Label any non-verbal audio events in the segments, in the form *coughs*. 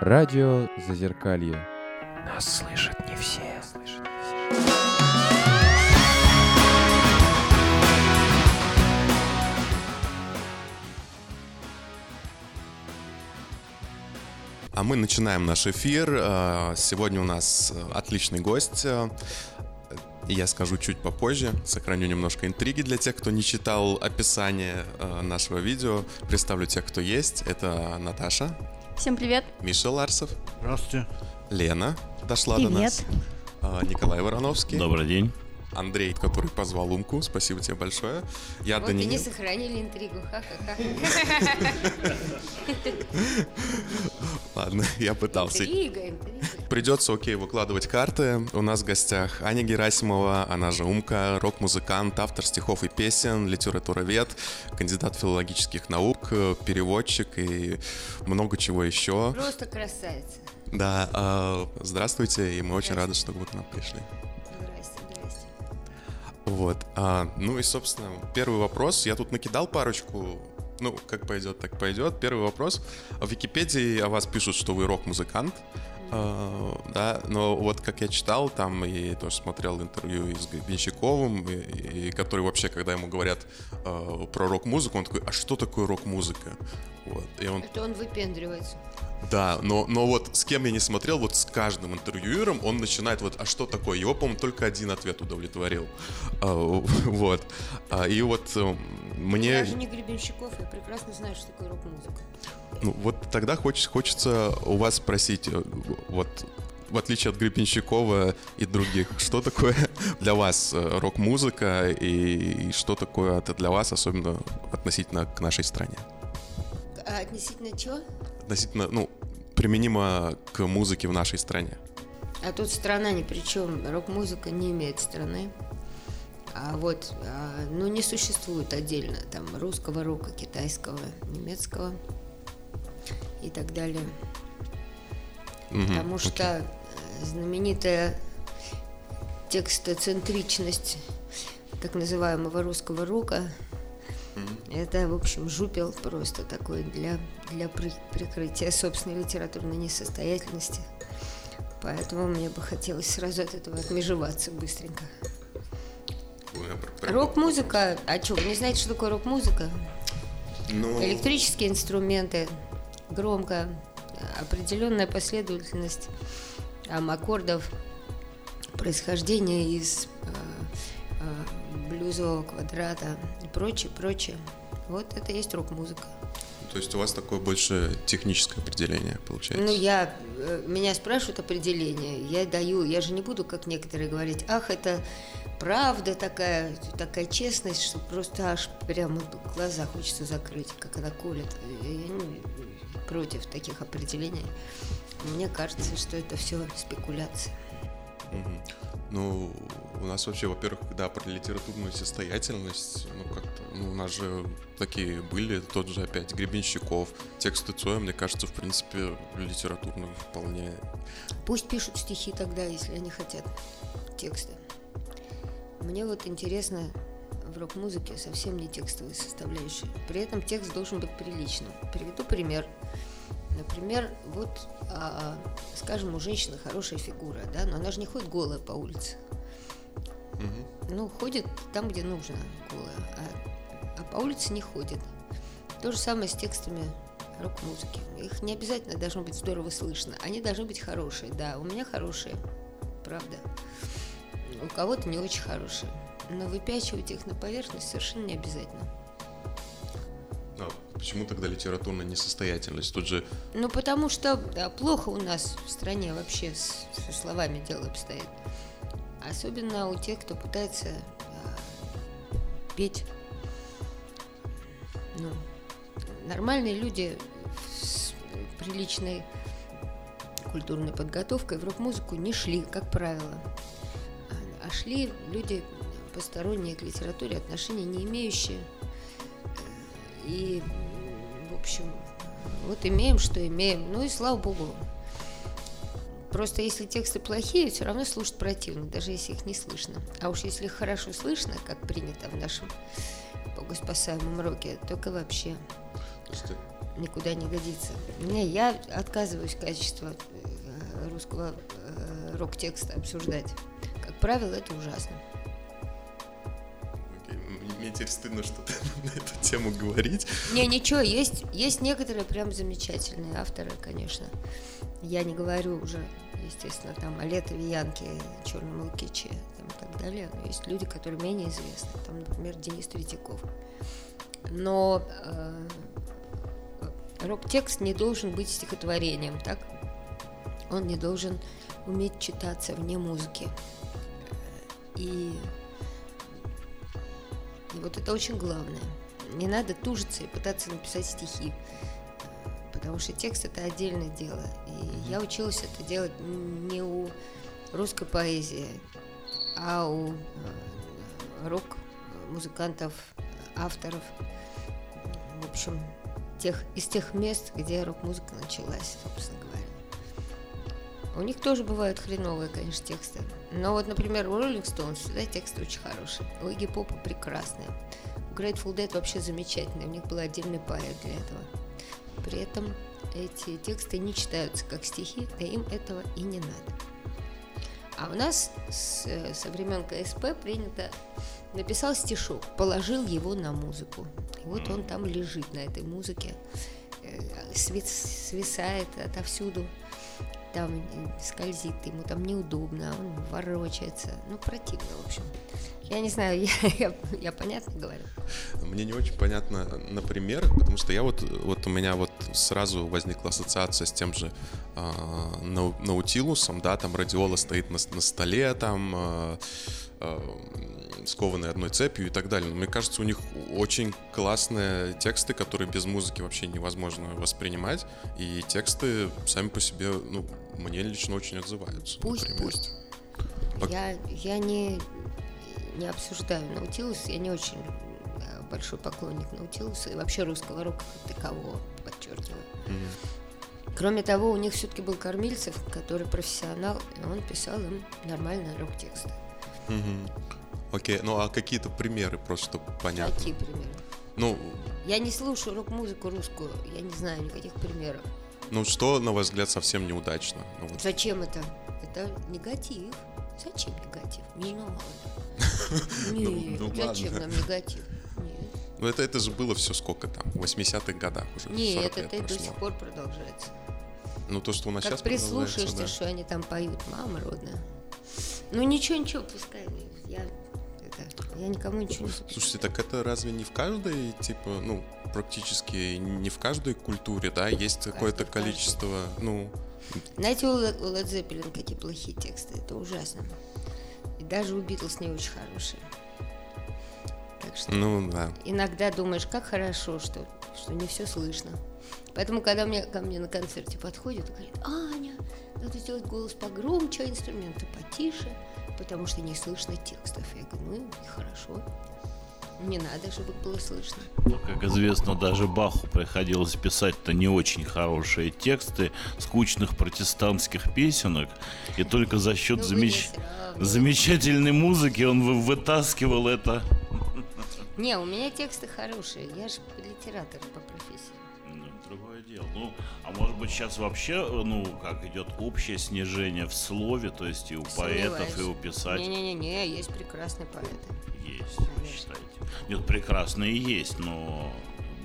Радио Зазеркалье. Нас слышат не все. А мы начинаем наш эфир. Э, Сегодня у нас э, отличный гость. Я скажу чуть попозже, сохраню немножко интриги для тех, кто не читал описание э, нашего видео. Представлю тех, кто есть. Это Наташа, Всем привет. Миша Ларсов, Здравствуйте. Лена дошла до Привет. нас, э, Николай Вороновский, Добрый день. Андрей, который позвал Умку. Спасибо тебе большое. Я Вот и не Даниил. сохранили интригу. Ха-ха-ха. *laughs* Ладно, я пытался. Интрига, интрига. Придется, окей, выкладывать карты. У нас в гостях Аня Герасимова, она же Умка, рок-музыкант, автор стихов и песен, литературовед, кандидат филологических наук, переводчик и много чего еще. Просто красавица. Да, э, здравствуйте, и мы очень рады, что вы к нам пришли. Вот. а, ну и, собственно, первый вопрос. Я тут накидал парочку. Ну, как пойдет, так пойдет. Первый вопрос. В Википедии о вас пишут, что вы рок-музыкант. А, да, но вот как я читал, там и тоже смотрел интервью с Гребенщиковым, и, и который вообще, когда ему говорят а, про рок-музыку, он такой, а что такое рок-музыка? Вот. И он Это он выпендривается. Да, но, но вот с кем я не смотрел, вот с каждым интервьюером он начинает вот, а что такое? Его, по-моему, только один ответ удовлетворил. А, *laughs* Вот. А, И вот э, мне... Я же не Гребенщиков, я прекрасно знаю, что такое рок-музыка. Ну, вот тогда хочется, хочется у вас спросить, э, вот в отличие от Гребенщикова и других, что такое *laughs* для вас э, рок-музыка и, и что такое это для вас, особенно относительно к нашей стране? А относительно чего? Относительно, ну, применимо к музыке в нашей стране. А тут страна ни при чем. Рок-музыка не имеет страны. А вот, а, ну, не существует отдельно там русского рока, китайского, немецкого и так далее. Мгм, Потому окей. что э, знаменитая текстоцентричность так называемого русского рока это, в общем, жупел просто такой для, для при- прикрытия собственной литературной несостоятельности. Поэтому мне бы хотелось сразу от этого отмежеваться быстренько. Рок-музыка, а что, вы не знаете, что такое рок-музыка? Ну, Электрические инструменты, громко, определенная последовательность аккордов, происхождение из э, э, блюзового квадрата и прочее, прочее. Вот это и есть рок-музыка. То есть у вас такое больше техническое определение получается? Ну, я, э, меня спрашивают определение, я даю, я же не буду, как некоторые, говорить, ах, это правда такая, такая честность, что просто аж прямо глаза хочется закрыть, как она колет. Я не против таких определений. Мне кажется, что это все спекуляция. Мгм. Ну, у нас вообще, во-первых, да, про литературную состоятельность, ну, как-то, ну, у нас же такие были, тот же опять Гребенщиков, тексты Цоя, мне кажется, в принципе, литературно вполне... Пусть пишут стихи тогда, если они хотят тексты. Мне вот интересно в рок-музыке совсем не текстовые составляющие. При этом текст должен быть приличным. Приведу пример. Например, вот, а, скажем, у женщины хорошая фигура, да, но она же не ходит голая по улице. Ну, ходит там, где нужно голая, а, а по улице не ходит. То же самое с текстами рок-музыки. Их не обязательно должно быть здорово слышно. Они должны быть хорошие. Да, у меня хорошие, правда. У кого-то не очень хорошие. Но выпячивать их на поверхность совершенно не обязательно. А почему тогда литературная несостоятельность? Тут же Ну, потому что да, плохо у нас в стране вообще с, со словами дело обстоит. Особенно у тех, кто пытается а, петь. Ну, нормальные люди с приличной культурной подготовкой в рок-музыку не шли, как правило. А- А шли люди посторонние к литературе, отношения не имеющие. И, в общем, вот имеем, что имеем. Ну и слава богу. Просто если тексты плохие, все равно слушать противно, даже если их не слышно. А уж если их хорошо слышно, как принято в нашем богоспасаемом роке, только вообще никуда не годится. Не, я отказываюсь качество э, русского э, рок-текста обсуждать. Как правило, это ужасно. Мне теперь стыдно что-то *laughs* на эту тему говорить. Не, ничего, есть, есть некоторые прям замечательные авторы, конечно. Я не говорю уже, естественно, там о Летове Янке, Черном Лукиче и так далее. Но есть люди, которые менее известны. Там, например, Денис Третьяков. Но э, рок-текст не должен быть стихотворением, так? Он не должен уметь читаться вне музыки. И и вот это очень главное. Не надо тужиться и пытаться написать стихи. Потому что текст это отдельное дело. И я училась это делать не у русской поэзии, а у э, рок-музыкантов, авторов. В общем, тех, из тех мест, где рок-музыка началась, собственно говоря. У них тоже бывают хреновые, конечно, тексты. Но вот, например, у Rolling Stones всегда тексты очень хорошие. У Iggy Попа прекрасные. У Grateful Dead вообще замечательные. У них был отдельный поэт для этого. При этом эти тексты не читаются как стихи, да им этого и не надо. А у нас с, со времен КСП принято написал стишок, положил его на музыку. И вот он там лежит на этой музыке, э, сви- свисает отовсюду, там э, скользит, ему там неудобно, он ворочается. Ну, противно, в общем. Я не знаю, *laughs* я, я, я понятно говорю? Мне не очень понятно, например, потому что я вот, вот у меня вот сразу возникла ассоциация с тем же Нау- Наутилусом, да, там радиола стоит на, на столе, там а, а, скованный одной цепью и так далее. Но мне кажется, у них очень классные тексты, которые без музыки вообще невозможно воспринимать, и тексты сами по себе, ну, мне лично очень отзываются. Пусть, например. пусть. Я, я не, не обсуждаю Наутилус, я не очень э, большой поклонник Наутилуса и вообще русского рока как такового, подчеркиваю. Мгм. Кроме того, у них все-таки был Кормильцев, который профессионал, и он писал им нормальные рок-тексты. Мгм. Окей, ну а какие-то примеры просто, чтобы понятно. Какие примеры? Ну, Я не слушаю рок-музыку русскую, я не знаю никаких примеров. ну что, на ваш взгляд, совсем неудачно? Ну, вот. Зачем это? Это негатив. Зачем негатив? Не надо. Нет, ну зачем ладно. нам негатив? Нет. Ну это, это же было все сколько там, в 80-х годах уже. Нет, 40 лет это и до сих пор продолжается. Ну то, что у нас Как сейчас прислушаешься, да. что они там поют, мама родная. Ну ничего, ничего, пускай. Я, это, я никому ничего не запрещаю. Слушайте, так это разве не в каждой, типа, ну, практически не в каждой культуре, да, есть какое-то количество, ну, Знаете, у Led Zeppelin какие плохие тексты, это ужасно. Даже у Битлз не очень хорошие. Так что ну да. иногда думаешь, как хорошо, что, что не все слышно. Поэтому, когда мне, ко мне на концерте подходят и говорят, Аня, надо сделать голос погромче, а инструменты потише, потому что не слышно текстов. Я говорю, ну хорошо. Не надо, чтобы было слышно. Ну, как известно, даже Баху приходилось писать-то не очень хорошие тексты скучных протестантских песенок, и только за счет Ну, замечательной музыки он вы- вытаскивал это. Не, у меня тексты хорошие, я же литератор по профессии. Ну, Другое дело. Ну, а может быть сейчас вообще, ну, как идет общее снижение в слове, то есть и у поэтов, и у писателей Не-не-не, есть прекрасные поэты. есть, вы считаете? Нет, прекрасные есть, но,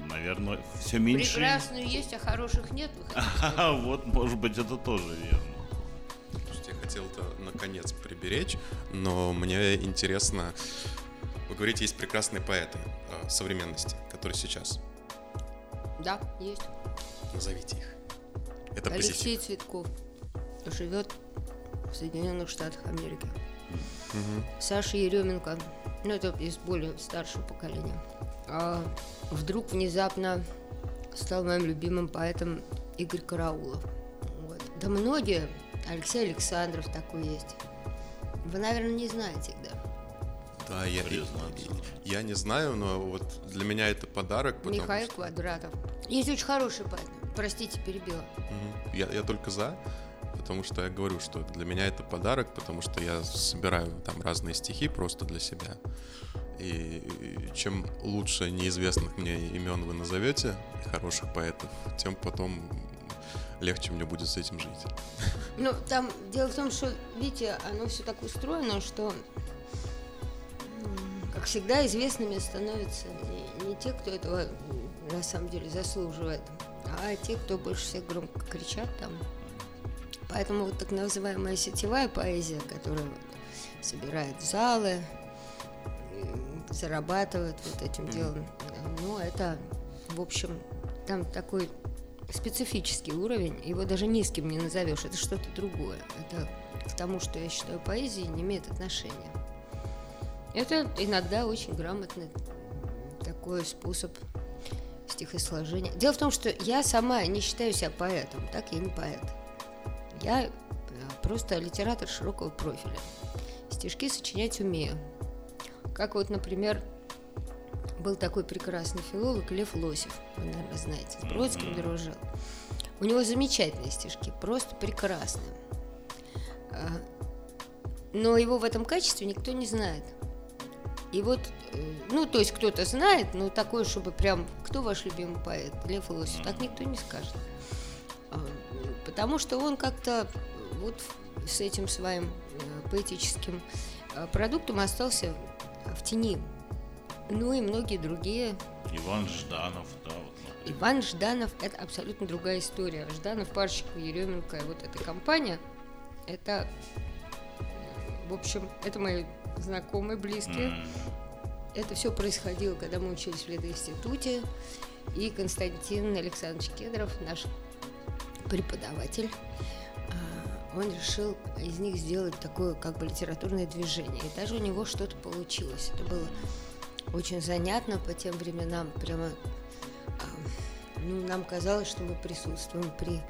наверное, все меньше. Прекрасные есть, а хороших нет. Вы хотите сказать? А *laughs* вот, может быть, это тоже верно. Хотел это наконец приберечь, но мне интересно, вы говорите, есть прекрасные поэты э, современности, которые сейчас. Да, есть. Назовите их. Это Алексей позитив. Цветков живет в Соединенных Штатах Америки. Саша Еременко, ну это из более старшего поколения, а вдруг внезапно стал моим любимым поэтом Игорь Караулов. Вот. Да многие, Алексей Александров такой есть. Вы, наверное, не знаете да? Да, я, Признаться. я не знаю, но вот для меня это подарок. Михаил что- Квадратов. Есть очень хороший поэт. Простите, перебила. Мгм. Я, я только за, потому что я говорю, что для меня это подарок, потому что я собираю там разные стихи просто для себя. И чем лучше неизвестных мне имен вы назовете, хороших поэтов, тем потом легче мне будет с этим жить. Ну, там дело в том, что, видите, оно все так устроено, что, как всегда, известными становятся не, не те, кто этого на самом деле заслуживает, а те, кто больше всех громко кричат там. Поэтому вот так называемая сетевая поэзия, которая собирает залы, зарабатывает вот этим делом, ну, это, в общем, там такой специфический уровень, его даже низким не назовешь, это что-то другое. Это к тому, что я считаю поэзией, не имеет отношения. Это иногда очень грамотный такой способ стихосложения. Дело в том, что я сама не считаю себя поэтом, так я не поэт. Я э, просто литератор широкого профиля. Стишки сочинять умею. Как вот, например, был такой прекрасный филолог Лев Лосев, вы, наверное, знаете, с Бродским дружил. У него замечательные стишки, просто прекрасные. А, но его в этом качестве никто не знает. И вот, э, ну, то есть кто-то знает, но такое, чтобы прям, кто ваш любимый поэт, Лев Лосев, так никто не скажет. А, потому что он как-то вот с этим своим э, поэтическим э, продуктом остался в тени. Ну и многие другие. Иван Жданов, да. Вот, Иван Жданов – это абсолютно другая история. Жданов, Парщиков, Еременко, вот эта компания, это, в общем, это мои знакомые, близкие. Mm. Это все происходило, когда мы учились в ледоинституте, и Константин Александрович Кедров, наш преподаватель, а, он решил из них сделать такое как бы литературное движение. И даже у него что-то получилось. Это было очень занятно по тем временам. Прямо ну, нам казалось, что мы присутствуем при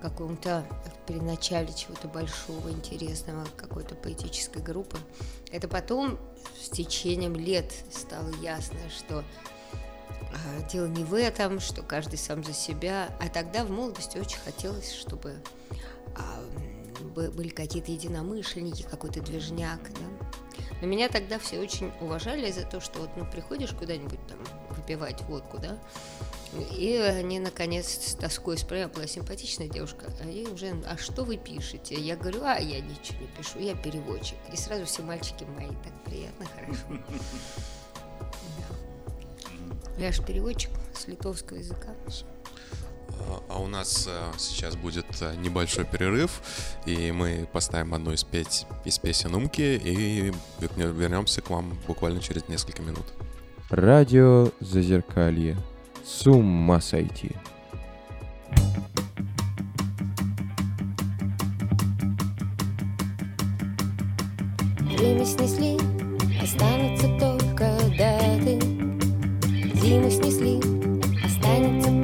каком-то, при начале чего-то большого, интересного, какой-то поэтической группы. Это потом, с течением лет, стало ясно, что а, дело не в этом, что каждый сам за себя. А тогда в молодости очень хотелось, чтобы а, были какие-то единомышленники, какой-то движняк. Да? Но меня тогда все очень уважали за то, что вот ну, приходишь куда-нибудь там выпивать водку, да, и они, наконец, с тоской спрашивают, была симпатичная девушка, а ей уже, а что вы пишете? Я говорю, а я ничего не пишу, я переводчик. И сразу все мальчики мои, так приятно, хорошо. *laughs* Я же переводчик с литовского языка. А, у нас э, сейчас будет э, небольшой перерыв, и мы поставим одну из, петь, из песен Умки и вернемся к вам буквально через несколько минут. Радио Зазеркалье. С ума сойти. Время снесли, останутся только даты. Зиму снесли, останется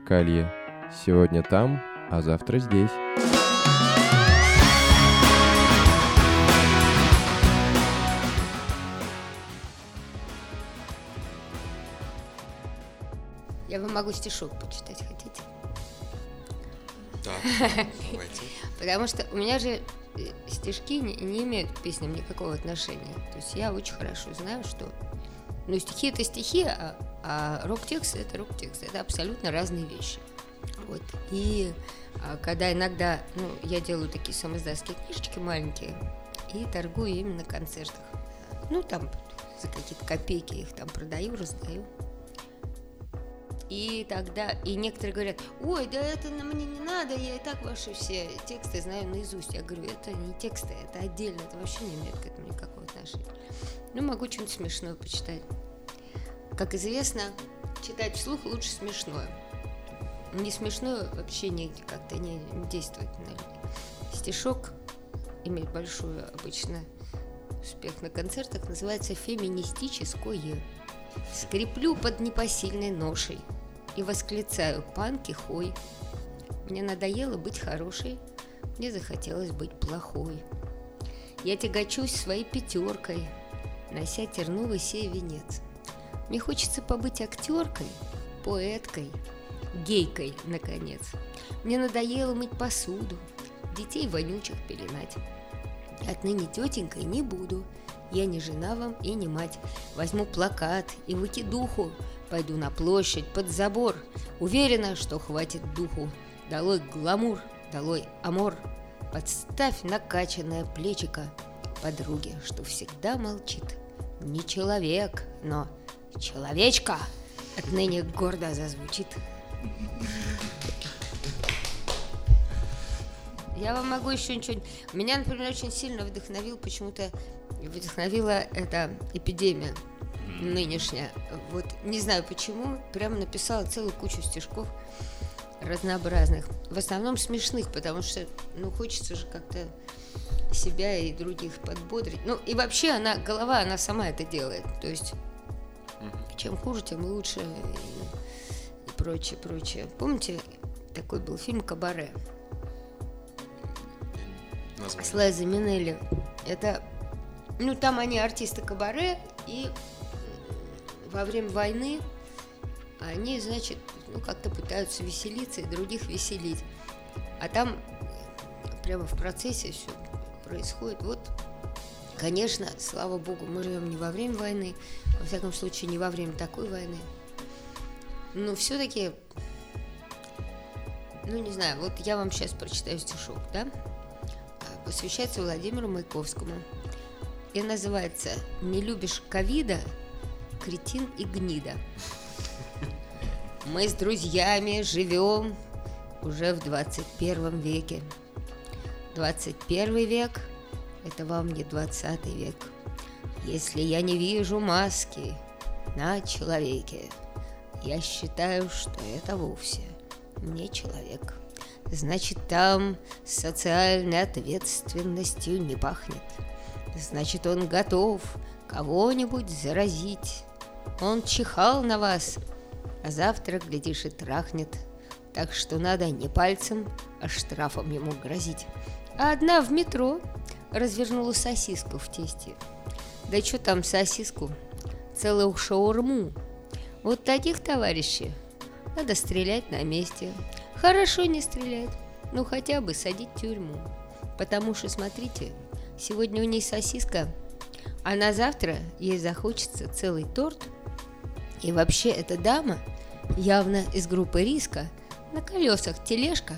Зазеркалье. Сегодня там, а завтра здесь. Я вам могу стишок почитать, хотите? Да, *laughs* давайте. Потому что у меня же э, стишки не, не имеют к песням никакого отношения. То есть я очень хорошо знаю, что... Ну, стихи это стихи, а, а рок-текст это рок-текст. Это абсолютно разные вещи. Вот. И а, когда иногда, ну, я делаю такие самоиздатские книжечки маленькие и торгую ими на концертах. Ну, там за какие-то копейки их там продаю, раздаю. И тогда, и некоторые говорят, ой, да это на мне не надо, я и так ваши все тексты знаю наизусть. Я говорю, это не тексты, это отдельно, это вообще не имеет к этому никакого отношения. Ну, могу что-нибудь смешное почитать. Как известно, читать вслух лучше смешное. Не смешное вообще не, как-то не, действует на людей. Стишок имеет большой обычно успех на концертах, называется «Феминистическое». Скреплю под непосильной ношей и восклицаю «Панки, хой!» Мне надоело быть хорошей, мне захотелось быть плохой. Я тягочусь своей пятеркой, нося терновый сей венец. Мне хочется побыть актеркой, поэткой, гейкой, наконец. Мне надоело мыть посуду, детей вонючих пеленать. Отныне тетенькой не буду, я не жена вам и не мать. Возьму плакат и выкидуху, пойду на площадь под забор. Уверена, что хватит духу. Долой гламур, долой амор. Подставь накачанное плечико подруге, что всегда молчит. Не человек, но человечка отныне гордо зазвучит. Я вам могу еще ничего... Меня, например, очень сильно вдохновил почему-то... Вдохновила эта эпидемия нынешняя. Вот не знаю почему, прямо написала целую кучу стишков разнообразных. В основном смешных, потому что, ну, хочется же как-то себя и других подбодрить. Ну, и вообще она, голова, она сама это делает. То есть, чем хуже, тем лучше и, и прочее, прочее. Помните, такой был фильм «Кабаре»? Название. с Лайзой Минелли. Это, ну, там они артисты кабаре, и м, во время войны они, значит, ну, как-то пытаются веселиться и других веселить. А там прямо в процессе все происходит. Вот, конечно, слава богу, мы живем не во время войны, во всяком случае, не во время такой войны. Но все-таки, ну, не знаю, вот я вам сейчас прочитаю стишок, да? А, Посвящается Владимиру Маяковскому. И называется «Не любишь ковида, кретин и гнида». Мы с друзьями живем уже в 21 веке. 21 век – это вам не 20 век. Если я не вижу маски на человеке, я считаю, что это вовсе не человек. Значит, там социальной ответственностью не пахнет. Значит, он готов кого-нибудь заразить. Он чихал на вас, а завтра, глядишь, и трахнет. Так что надо не пальцем, а штрафом ему грозить. А одна в метро развернула сосиску в тесте. Да что там сосиску? Целую шаурму. Вот таких товарищей надо стрелять на месте. Хорошо не стрелять, ну хотя бы садить в тюрьму. Потому что, смотрите, сегодня у ней сосиска, а на завтра ей захочется целый торт. И вообще эта дама, явно из группы риска, на колесах тележка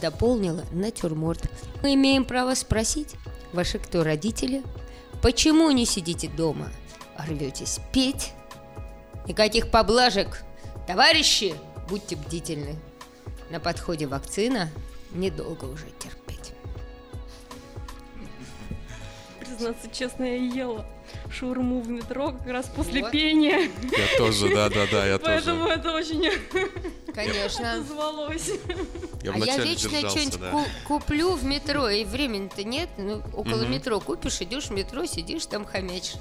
дополнила натюрморт. Мы имеем право спросить, ваши кто родители, почему не сидите дома, рветесь петь? Никаких поблажек. Товарищи, будьте бдительны. На подходе вакцина, недолго уже терпеть. Признаться честно, я ела шаурму в метро как раз после Вот. пения. Я тоже, да-да-да, я Поэтому тоже. это очень Конечно. *laughs* отозвалось. Я а я вечно что-нибудь да. куплю в метро, и времени-то нет. Ну, около метро купишь, идешь в метро, сидишь там хомячишь.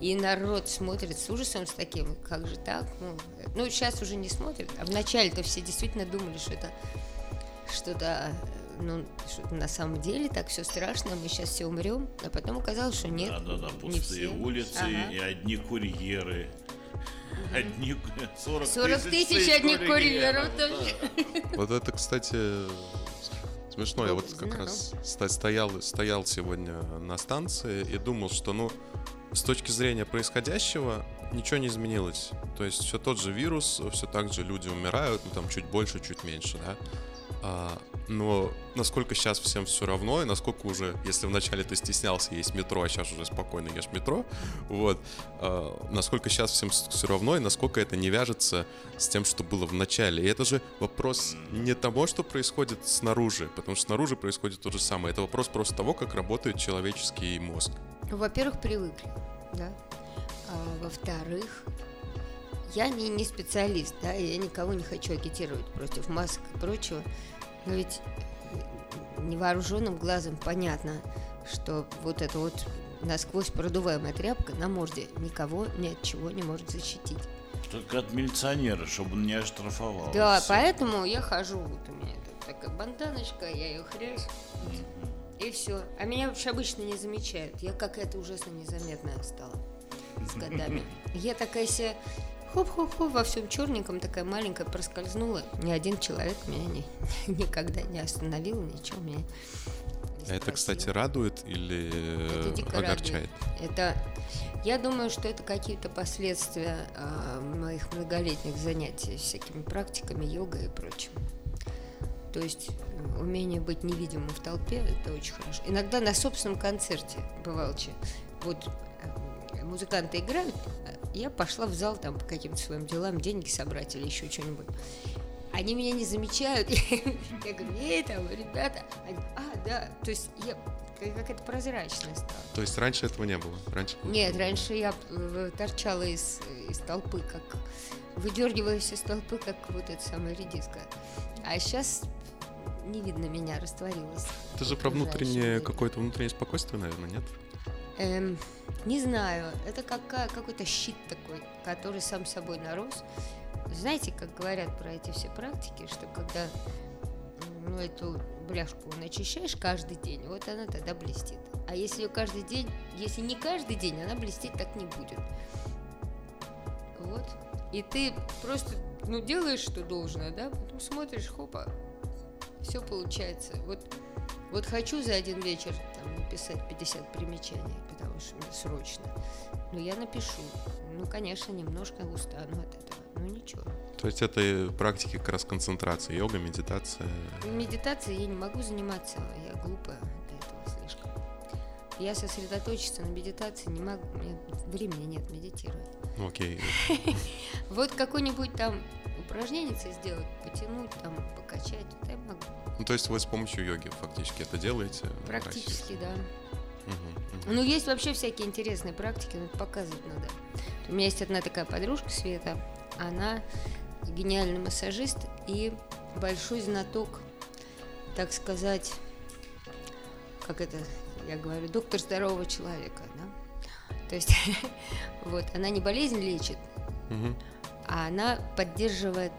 И народ смотрит с ужасом с таким, как же так? Ну, ну, сейчас уже не смотрят. А вначале-то все действительно думали, что это что-то, э, ну, что на самом деле так все страшно, мы сейчас все умрем. А потом оказалось, что нет. Да-да-да, не пустые все. улицы Ага. и одни курьеры. Одни 40, 40 тысяч одних курьеров да. тоже. Вот это, кстати, смешно. Я Ну, вот как знаю. раз ста- стоял, стоял сегодня на станции и думал, что, ну, с точки зрения происходящего ничего не изменилось. То есть все тот же вирус, все так же люди умирают, ну там чуть больше, чуть меньше, да. А, но насколько сейчас всем все равно, и насколько уже, если вначале ты стеснялся есть метро, а сейчас уже спокойно ешь метро, вот, а, насколько сейчас всем все равно, и насколько это не вяжется с тем, что было в начале. И это же вопрос не того, что происходит снаружи, потому что снаружи происходит то же самое. Это вопрос просто того, как работает человеческий мозг. Ну, во-первых, привыкли, да. А, во-вторых, я не, не специалист, да, я никого не хочу агитировать против масок и прочего. Но ведь невооруженным глазом понятно, что вот эта вот насквозь продуваемая тряпка на морде никого ни от чего не может защитить. Только от милиционера, чтобы он не оштрафовал. Да, Всё. поэтому я хожу, вот у меня такая банданочка, я ее хрясь, и все. А меня вообще обычно не замечают. Я какая-то ужасно незаметная стала с годами. *laughs* Я такая себе хоп-хоп-хоп во всем черненьком, такая маленькая проскользнула. Ни один человек меня не, *laughs* никогда не остановил, ничего меня А это, кстати, радует или Это э, огорчает? радует. Это, я думаю, что это какие-то последствия а, моих многолетних занятий всякими практиками, йогой и прочим. То есть э, умение быть невидимым в толпе – это очень хорошо. Иногда на собственном концерте бывало, че, вот э, музыканты играют, я пошла в зал там по каким-то своим делам, деньги собрать или еще что-нибудь. Они меня не замечают. *laughs* Я говорю, эй, там, ребята. Они, а, да. То есть я как- какая-то прозрачная стала. То есть раньше этого не было? Раньше Нет, раньше я э, торчала из, из толпы, как выдергиваюсь из толпы, как вот эта самая редиска. А сейчас не видно меня, растворилась. Это же про внутреннее, какое-то внутреннее спокойствие, наверное, нет? Эм, не знаю, это какая, какой-то щит такой, который сам собой нарос. Знаете, как говорят про эти все практики, что когда ну, эту бляшку начищаешь каждый день, вот она тогда блестит. А если ее каждый день, если не каждый день, она блестеть так не будет. Вот. И ты просто, ну, делаешь, что должно, да, потом смотришь, хопа, все получается. Вот, вот хочу за один вечер там, написать 50 примечаний, потому что мне срочно. Ну, я напишу. Ну, конечно, немножко устану от этого. Ну, ничего. То есть это э, практики как раз концентрации, йога, медитация. Медитацией я не могу заниматься, я глупая для этого слишком. Я сосредоточиться на медитации не могу, меня времени нет медитировать. Ну, окей. *laughs* Вот какой-нибудь там упражнение сделать, потянуть, там, покачать, вот я могу. Ну, то есть вы с помощью йоги фактически это делаете? Практически, да. Мгм, мгм. Ну, есть вообще всякие интересные практики, но это показывать надо. У меня есть одна такая подружка, Света, она гениальный массажист и большой знаток, так сказать, как это я говорю, доктор здорового человека, да? То есть, *laughs* вот, она не болезнь лечит, Мгм. а она поддерживает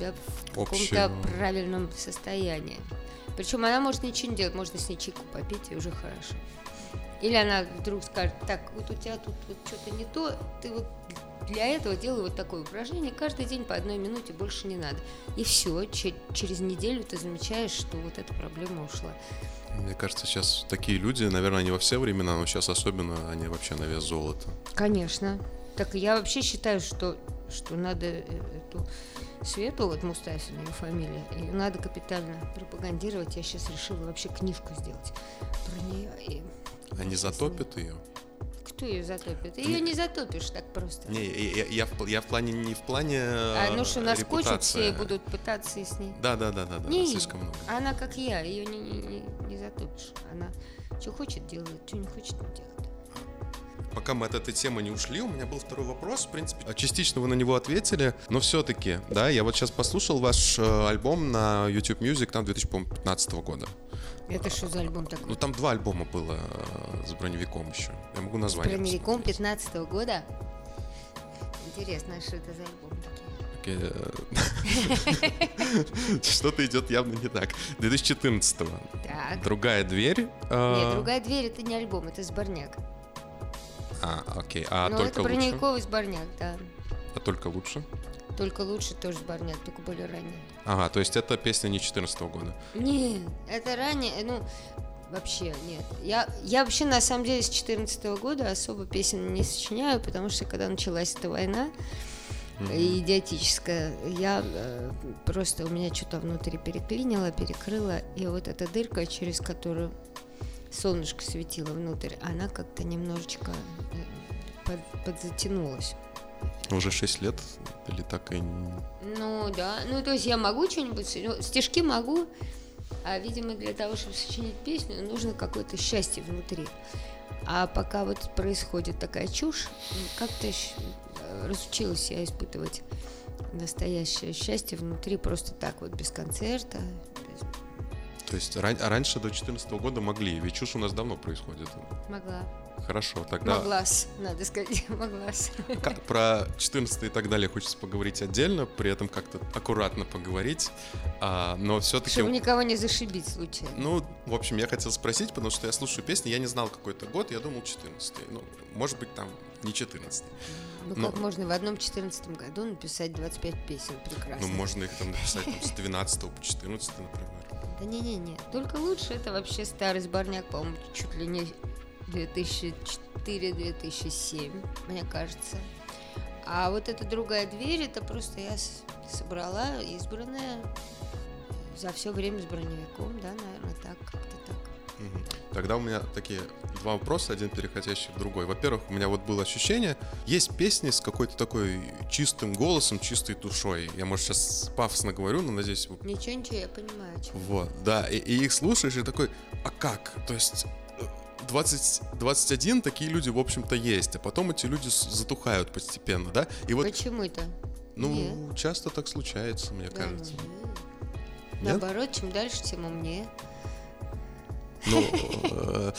тебя в каком-то правильном состоянии. Причем она может ничего не делать, можно с ней чайку попить, и уже хорошо. Или она вдруг скажет, так, вот у тебя тут вот что-то не то, ты вот для этого делай вот такое упражнение, каждый день по одной минуте, больше не надо. И все, через неделю ты замечаешь, что вот эта проблема ушла. Мне кажется, сейчас такие люди, наверное, не во все времена, но сейчас особенно они вообще на вес золота. Конечно. Так я вообще считаю, что, что надо э, эту Свету, вот Мустафина ее фамилия, ее надо капитально пропагандировать. Я сейчас решила вообще книжку сделать про нее. И Они затопят ее? кто ее затопит? Ее не затопишь так просто. Не, я, я- я в, я в плане не в плане А, ну что, наскочат все и будут пытаться и с ней. Да, да, да, да, да, Не, слишком много. Она как я, ее не, не, не, не затопишь. Она что хочет делает, что не хочет не делает. Пока мы от этой темы не ушли, у меня был второй вопрос. В принципе, частично вы на него ответили, но все-таки, да, я вот сейчас послушал ваш э, альбом на YouTube Music, там 2015 года. Это что за альбом Ну, такой? там два альбома было э, с броневиком еще. Я могу С название. броневиком 15 года? Интересно, а что это за альбом такой? Э, *laughs* Что-то идет явно не так. 2014-го. Так. Другая дверь. Нет, другая дверь это не альбом, это сборняк. А, окей. А ну, только это броневиковый сборняк, да. А только лучше? Только лучше тоже сборняк, только более ранний. Ага, то есть это песня не 14 года. Нет, это ранее, ну, вообще нет. Я, я вообще, на самом деле, с 2014 года особо песен не сочиняю, потому что когда началась эта война, и идиотическая, я э, просто, у меня что-то внутри переклинило, перекрыло, и вот эта дырка, через которую солнышко светило внутрь, она как-то немножечко э, под- подзатянулась. Уже 6 лет или так и... не- Ну да, ну то есть я могу что-нибудь, ну, стишки могу, а видимо для того, чтобы сочинить песню, нужно какое-то счастье внутри. А пока вот происходит такая чушь, м, как-то э, разучилась я испытывать настоящее счастье внутри просто так вот без концерта. без- То есть ран- а раньше до 14 года могли, ведь чушь у нас давно происходит. Могла. Хорошо, тогда Могла-с, надо сказать, *laughs* могла-с. как- про 14 и так далее хочется поговорить отдельно, при этом как-то аккуратно поговорить, а, но все-таки... Чтобы никого не зашибить случайно. Ну, в общем, я хотел спросить, потому что я слушаю песни, я не знал какой-то год, я думал 14 Ну, может быть, там не 14 Ну но- как можно в одном четырнадцатом году написать 25 песен прекрасно? Ну, можно их там написать там, с 12 по 14, например. Да не-не-не, только лучше это вообще старый сборняк, по-моему, чуть ли не 2004-2007, мне кажется. А вот эта другая дверь, это просто я собрала избранная за все время с броневиком, да, наверное, так, как-то. Тогда у меня такие два вопроса, один переходящий в другой. Во-первых, у меня вот было ощущение, есть песни с какой-то такой чистым голосом, чистой душой. Я, может, сейчас пафосно говорю, но надеюсь, вы... Ничего, ничего, я понимаю. Вот, да, и, и их слушаешь, и такой, а как? То есть э, 20, 21 такие люди, в общем-то, есть, а потом эти люди затухают постепенно, да? И вот, Почему это? ну, Нет. часто так случается, мне Да кажется. Нет? Наоборот, чем дальше, тем умнее. Ну, э,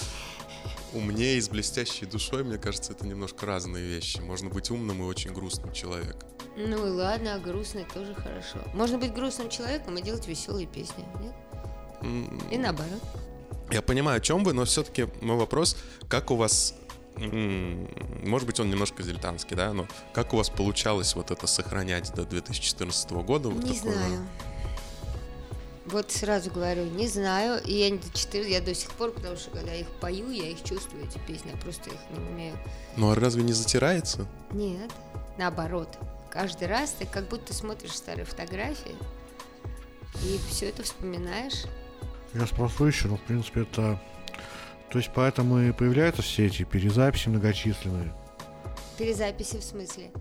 умнее и с блестящей душой, мне кажется, это немножко разные вещи. Можно быть умным и очень грустным человеком. Ну и ладно, а грустный тоже хорошо. Можно быть грустным человеком и делать веселые песни, нет? И наоборот. Я понимаю, о чем вы, но все-таки мой вопрос, как у вас, может быть, он немножко дилетантский, да, но как у вас получалось вот это сохранять до 2014 года? Вот Не такое? знаю. Вот сразу говорю, не знаю. И я не до 4, я до сих пор, потому что когда я их пою, я их чувствую, эти песни, я просто их не умею. Ну а разве не затирается? Нет, наоборот. Каждый раз ты как будто смотришь старые фотографии и все это вспоминаешь. Я спрошу еще, ну, в принципе, это... То есть поэтому и появляются все эти перезаписи многочисленные. Перезаписи в смысле.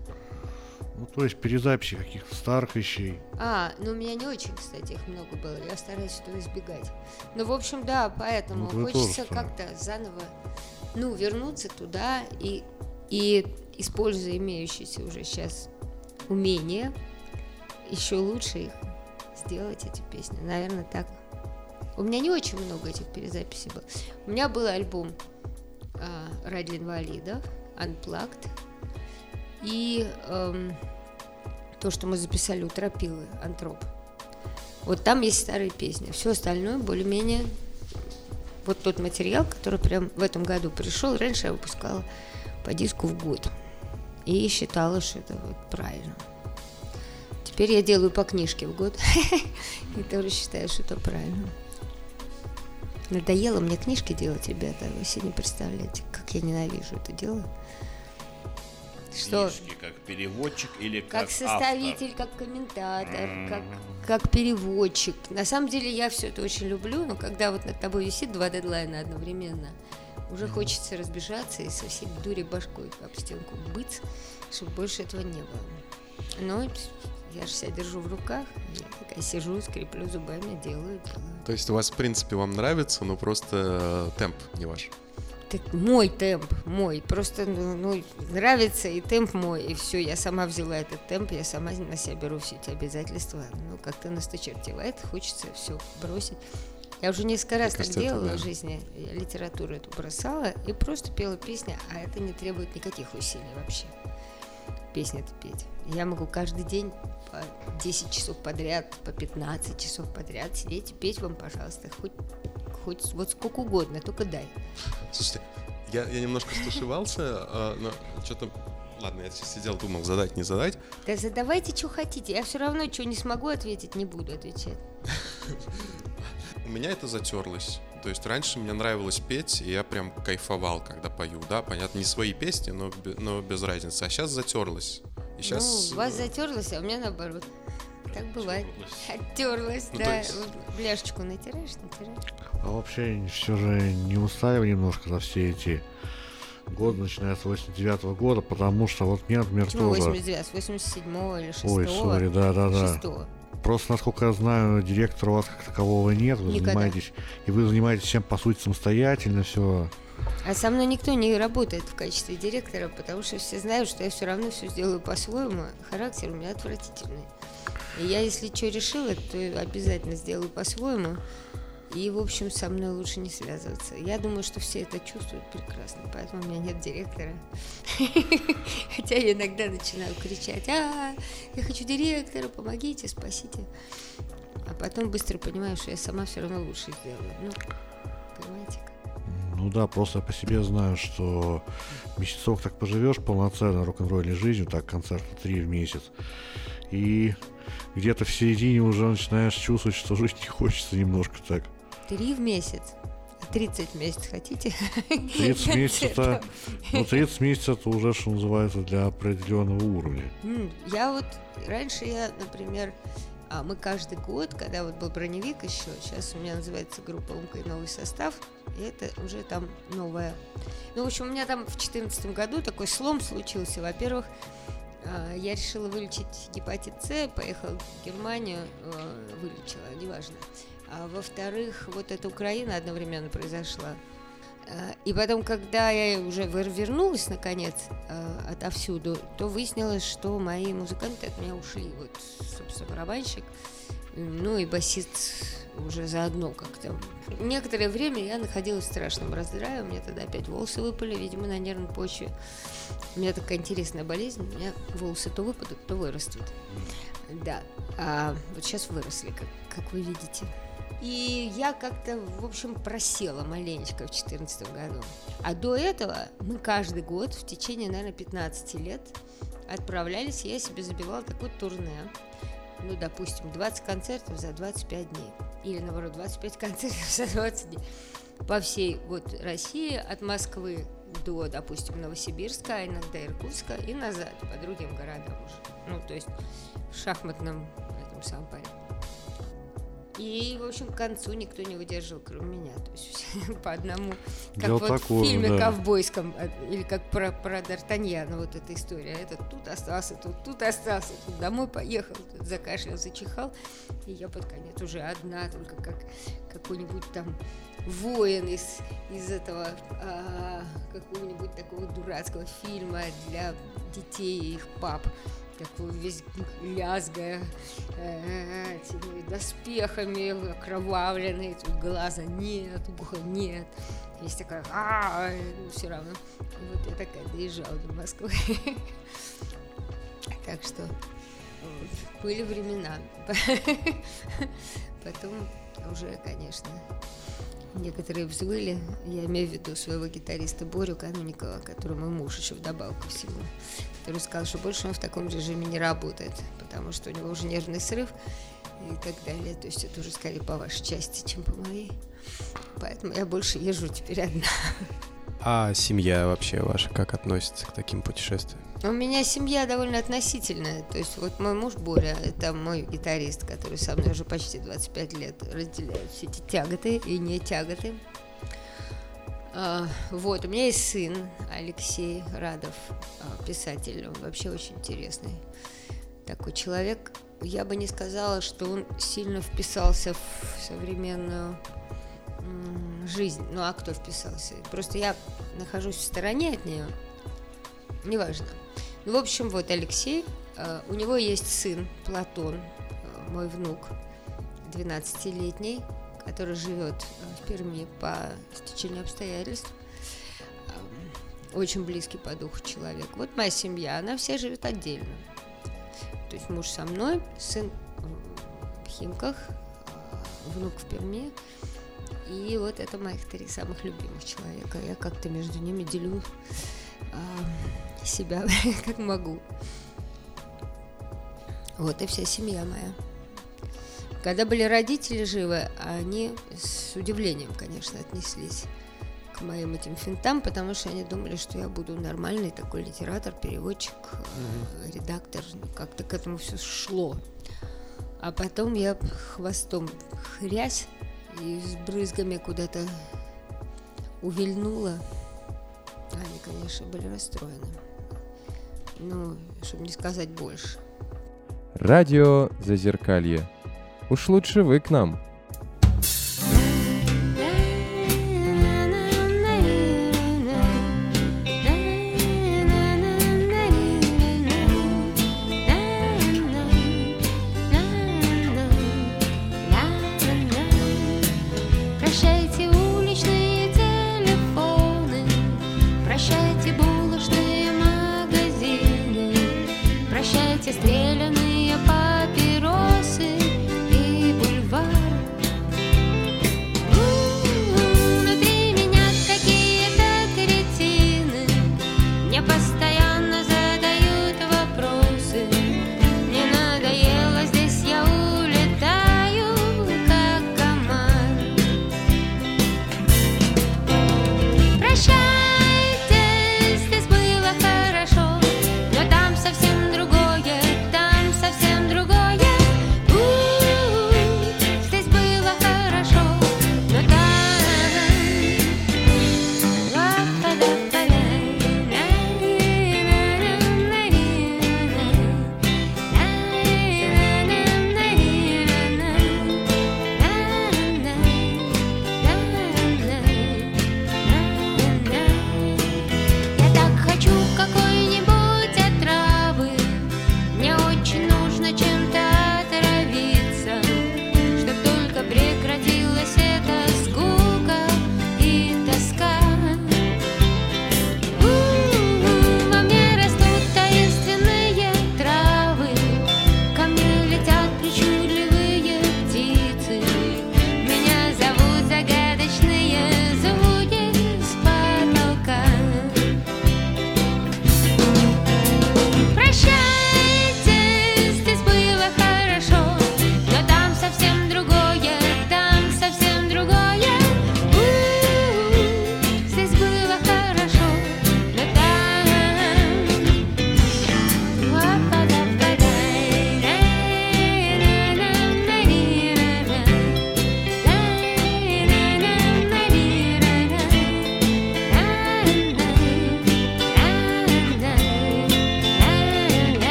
Ну, то есть перезаписи каких-то старых вещей. А, ну у меня не очень, кстати, их много было. Я стараюсь этого избегать. Ну, в общем, да, поэтому Ну, вы хочется как-то заново, ну, вернуться туда и, и используя имеющиеся уже сейчас умения, еще лучше их сделать, эти песни. Наверное, так. У меня не очень много этих перезаписей было. У меня был альбом а, ради инвалидов, Unplugged, и эм, то, что мы записали у Тропилы, Антроп. Вот там есть старые песни. Все остальное более-менее вот тот материал, который прям в этом году пришел. Раньше я выпускала по диску в год. И считала, что это вот правильно. Теперь я делаю по книжке в год. *laughs* И тоже считаю, что это правильно. Надоело мне книжки делать, ребята. Вы себе не представляете, как я ненавижу это дело. Что? Книжки как переводчик или как, Как автор? составитель, как комментатор, как, как переводчик. На самом деле я все это очень люблю, но когда вот над тобой висит два дедлайна одновременно, уже хочется разбежаться и со всей дури башкой об стенку быть, чтобы больше этого не было. Но я же себя держу в руках, я такая сижу, скреплю зубами, делаю, делаю. То есть у вас, в принципе, вам нравится, но просто э, темп не ваш. Мой темп, мой. Просто ну, ну, нравится и темп мой, и все. Я сама взяла этот темп, я сама на себя беру все эти обязательства. Ну, как-то насточертевает, хочется все бросить. Я уже несколько раз так кажется, это делала да. в жизни. Я литературу эту бросала и просто пела песни, а это не требует никаких усилий вообще. Песни-то петь. Я могу каждый день по 10 часов подряд, по 15 часов подряд сидеть и петь вам, пожалуйста, хоть, хоть вот сколько угодно, только дай. Слушайте, я, я немножко стушевался, э, но что-то... Ладно, я сидел, думал, задать, не задать. Да задавайте, что хотите. Я все равно, что не смогу ответить, не буду отвечать. У меня это затерлось. То есть раньше мне нравилось петь, и я прям кайфовал, когда пою. Да, понятно, не свои песни, но, но без разницы. А сейчас затерлось. И сейчас... Ну, у вас затерлось, а у меня наоборот. Так бывает. Оттерлась, Ну, да. Бляшечку натираешь, натираешь. А вообще все же не устраивай немножко за все эти годы, начиная с 89 года, потому что вот мне, например, Почему тоже... 89 с 87 или 6 Ой, сори, да-да-да. 6 Просто, насколько я знаю, директора у вас как такового нет, вы Никогда. занимаетесь, и вы занимаетесь всем, по сути, самостоятельно, все. А со мной никто не работает в качестве директора, потому что все знают, что я все равно все сделаю по-своему. Характер у меня отвратительный. Я, если что решила, то обязательно сделаю по-своему. И, в общем, со мной лучше не связываться. Я думаю, что все это чувствуют прекрасно, поэтому у меня нет директора. *laughs* Хотя я иногда начинаю кричать, а, я хочу директора, помогите, спасите. А потом быстро понимаю, что я сама все равно лучше сделаю. Ну, понимаете как? Ну да, просто по себе знаю, что месяцок так поживешь полноценно рок-н-ролльной жизнью, так концерта три в месяц. И где-то в середине уже начинаешь чувствовать, что жить не хочется немножко так. Три в месяц. А 30 в месяц хотите? 30 месяцев это, ну, 30 месяцев это уже, что называется, для определенного уровня. Я вот раньше я, например, а мы каждый год, когда вот был броневик еще, сейчас у меня называется группа Умка и новый состав, и это уже там новая. Ну, в общем, у меня там в 2014 году такой слом случился. Во-первых, я решила вылечить гепатит С, поехала в Германию, э, вылечила, неважно. А во-вторых, вот эта Украина одновременно произошла. Э, И потом, когда я уже вер- вернулась, наконец, отовсюду, то выяснилось, что мои музыканты от меня ушли. Вот, собственно, барабанщик, ну и басист уже заодно как-то. Некоторое время я находилась в страшном раздрае, у меня тогда опять волосы выпали, видимо, на нервной почве. У меня такая интересная болезнь, у меня волосы то выпадут, то вырастут. Да, а вот сейчас выросли, как, как вы видите. И я как-то, в общем, просела маленечко в 2014 году. А до этого мы каждый год в течение, наверное, 15 лет отправлялись, я себе забивала такое турне. Ну, допустим, 20 концертов за 25 дней. Или, наоборот, 25 концертов *laughs* за 20 дней. По всей вот России, от Москвы до, допустим, Новосибирска, а иногда Иркутска и назад, по другим городам уже. Ну, то есть в шахматном этом самом порядке. И, в общем, к концу никто не выдерживал, кроме меня. То есть *laughs* по одному. Как Дело вот такое, в фильме да. ковбойском, э, или как про, про Д'Артаньяна, вот эта история. Этот тут остался, тут, тут остался, тут домой поехал, тут закашлял, зачихал. И я под конец уже одна, только как какой-нибудь там воин из, из этого а, какого-нибудь такого дурацкого фильма для детей и их пап. Такой весь лязгая э, этими доспехами, окровавленный, тут глаза нет, уха нет. Есть такая, а ну, все равно. Вот я такая доезжала до Москвы. *laughs* Так что были времена. *laughs* Потом уже, конечно, некоторые взвыли. Я имею в виду своего гитариста Борю Кануникова, мой муж еще вдобавок ко всему, который сказал, что больше он в таком режиме не работает, потому что у него уже нервный срыв и так далее. То есть это уже скорее по вашей части, чем по моей. Поэтому я больше езжу теперь одна. А семья вообще ваша как относится к таким путешествиям? У меня семья довольно относительная. То есть вот мой муж Боря, это мой гитарист, который со мной уже почти 25 лет разделяет все эти тяготы и не тяготы. А, вот, у меня есть сын Алексей Радов, а, писатель. Он вообще очень интересный такой человек. Я бы не сказала, что он сильно вписался в современную жизнь. Ну а кто вписался? Просто я нахожусь в стороне от нее. Неважно. Ну, в общем, вот Алексей, э, у него есть сын Платон, э, мой внук, 12-летний, который живет э, в Перми по стечению обстоятельств. Эм, Очень близкий по духу человек. Вот моя семья, она вся живет отдельно. То есть муж со мной, сын в Химках, внук в Перми. И вот это моих три самых любимых человека. Я как-то между ними делю себя *laughs* как могу. Вот и вся семья моя. Когда были родители живы, они с удивлением, конечно, отнеслись к моим этим финтам, потому что они думали, что я буду нормальный такой литератор, переводчик, э, редактор. Ну, Как-то к этому все шло. А потом я хвостом хрясь и с брызгами куда-то увильнула. Они, конечно, были расстроены. Ну, чтобы не сказать больше. Радио Зазеркалье. Уж лучше вы к нам.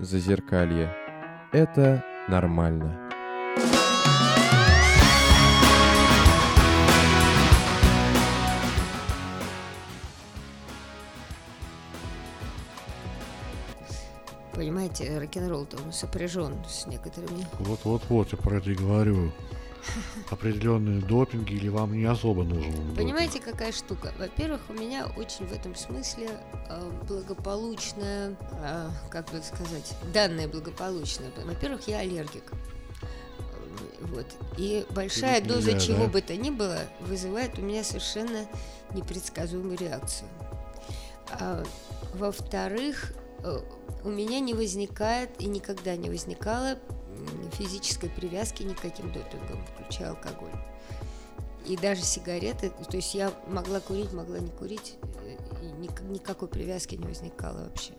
Зазеркалье. Это нормально. Понимаете, рок-н-ролл там сопряжен с некоторыми. Вот-вот-вот, я про это и говорю. Определенные допинги или вам не особо нужен допинг? Понимаете, какая штука? Во-первых, у меня очень в этом смысле э, благополучная, э, как бы сказать, данное благополучное. Во-первых, я аллергик. Вот. И большая Курить доза нельзя, чего да? бы то ни было вызывает у меня совершенно непредсказуемую реакцию. А, во-вторых, э, у меня не возникает и никогда не возникало физической привязки никаким допингом, включая алкоголь. И даже сигареты, то есть я могла курить, могла не курить, э, никакой привязки не возникало вообще.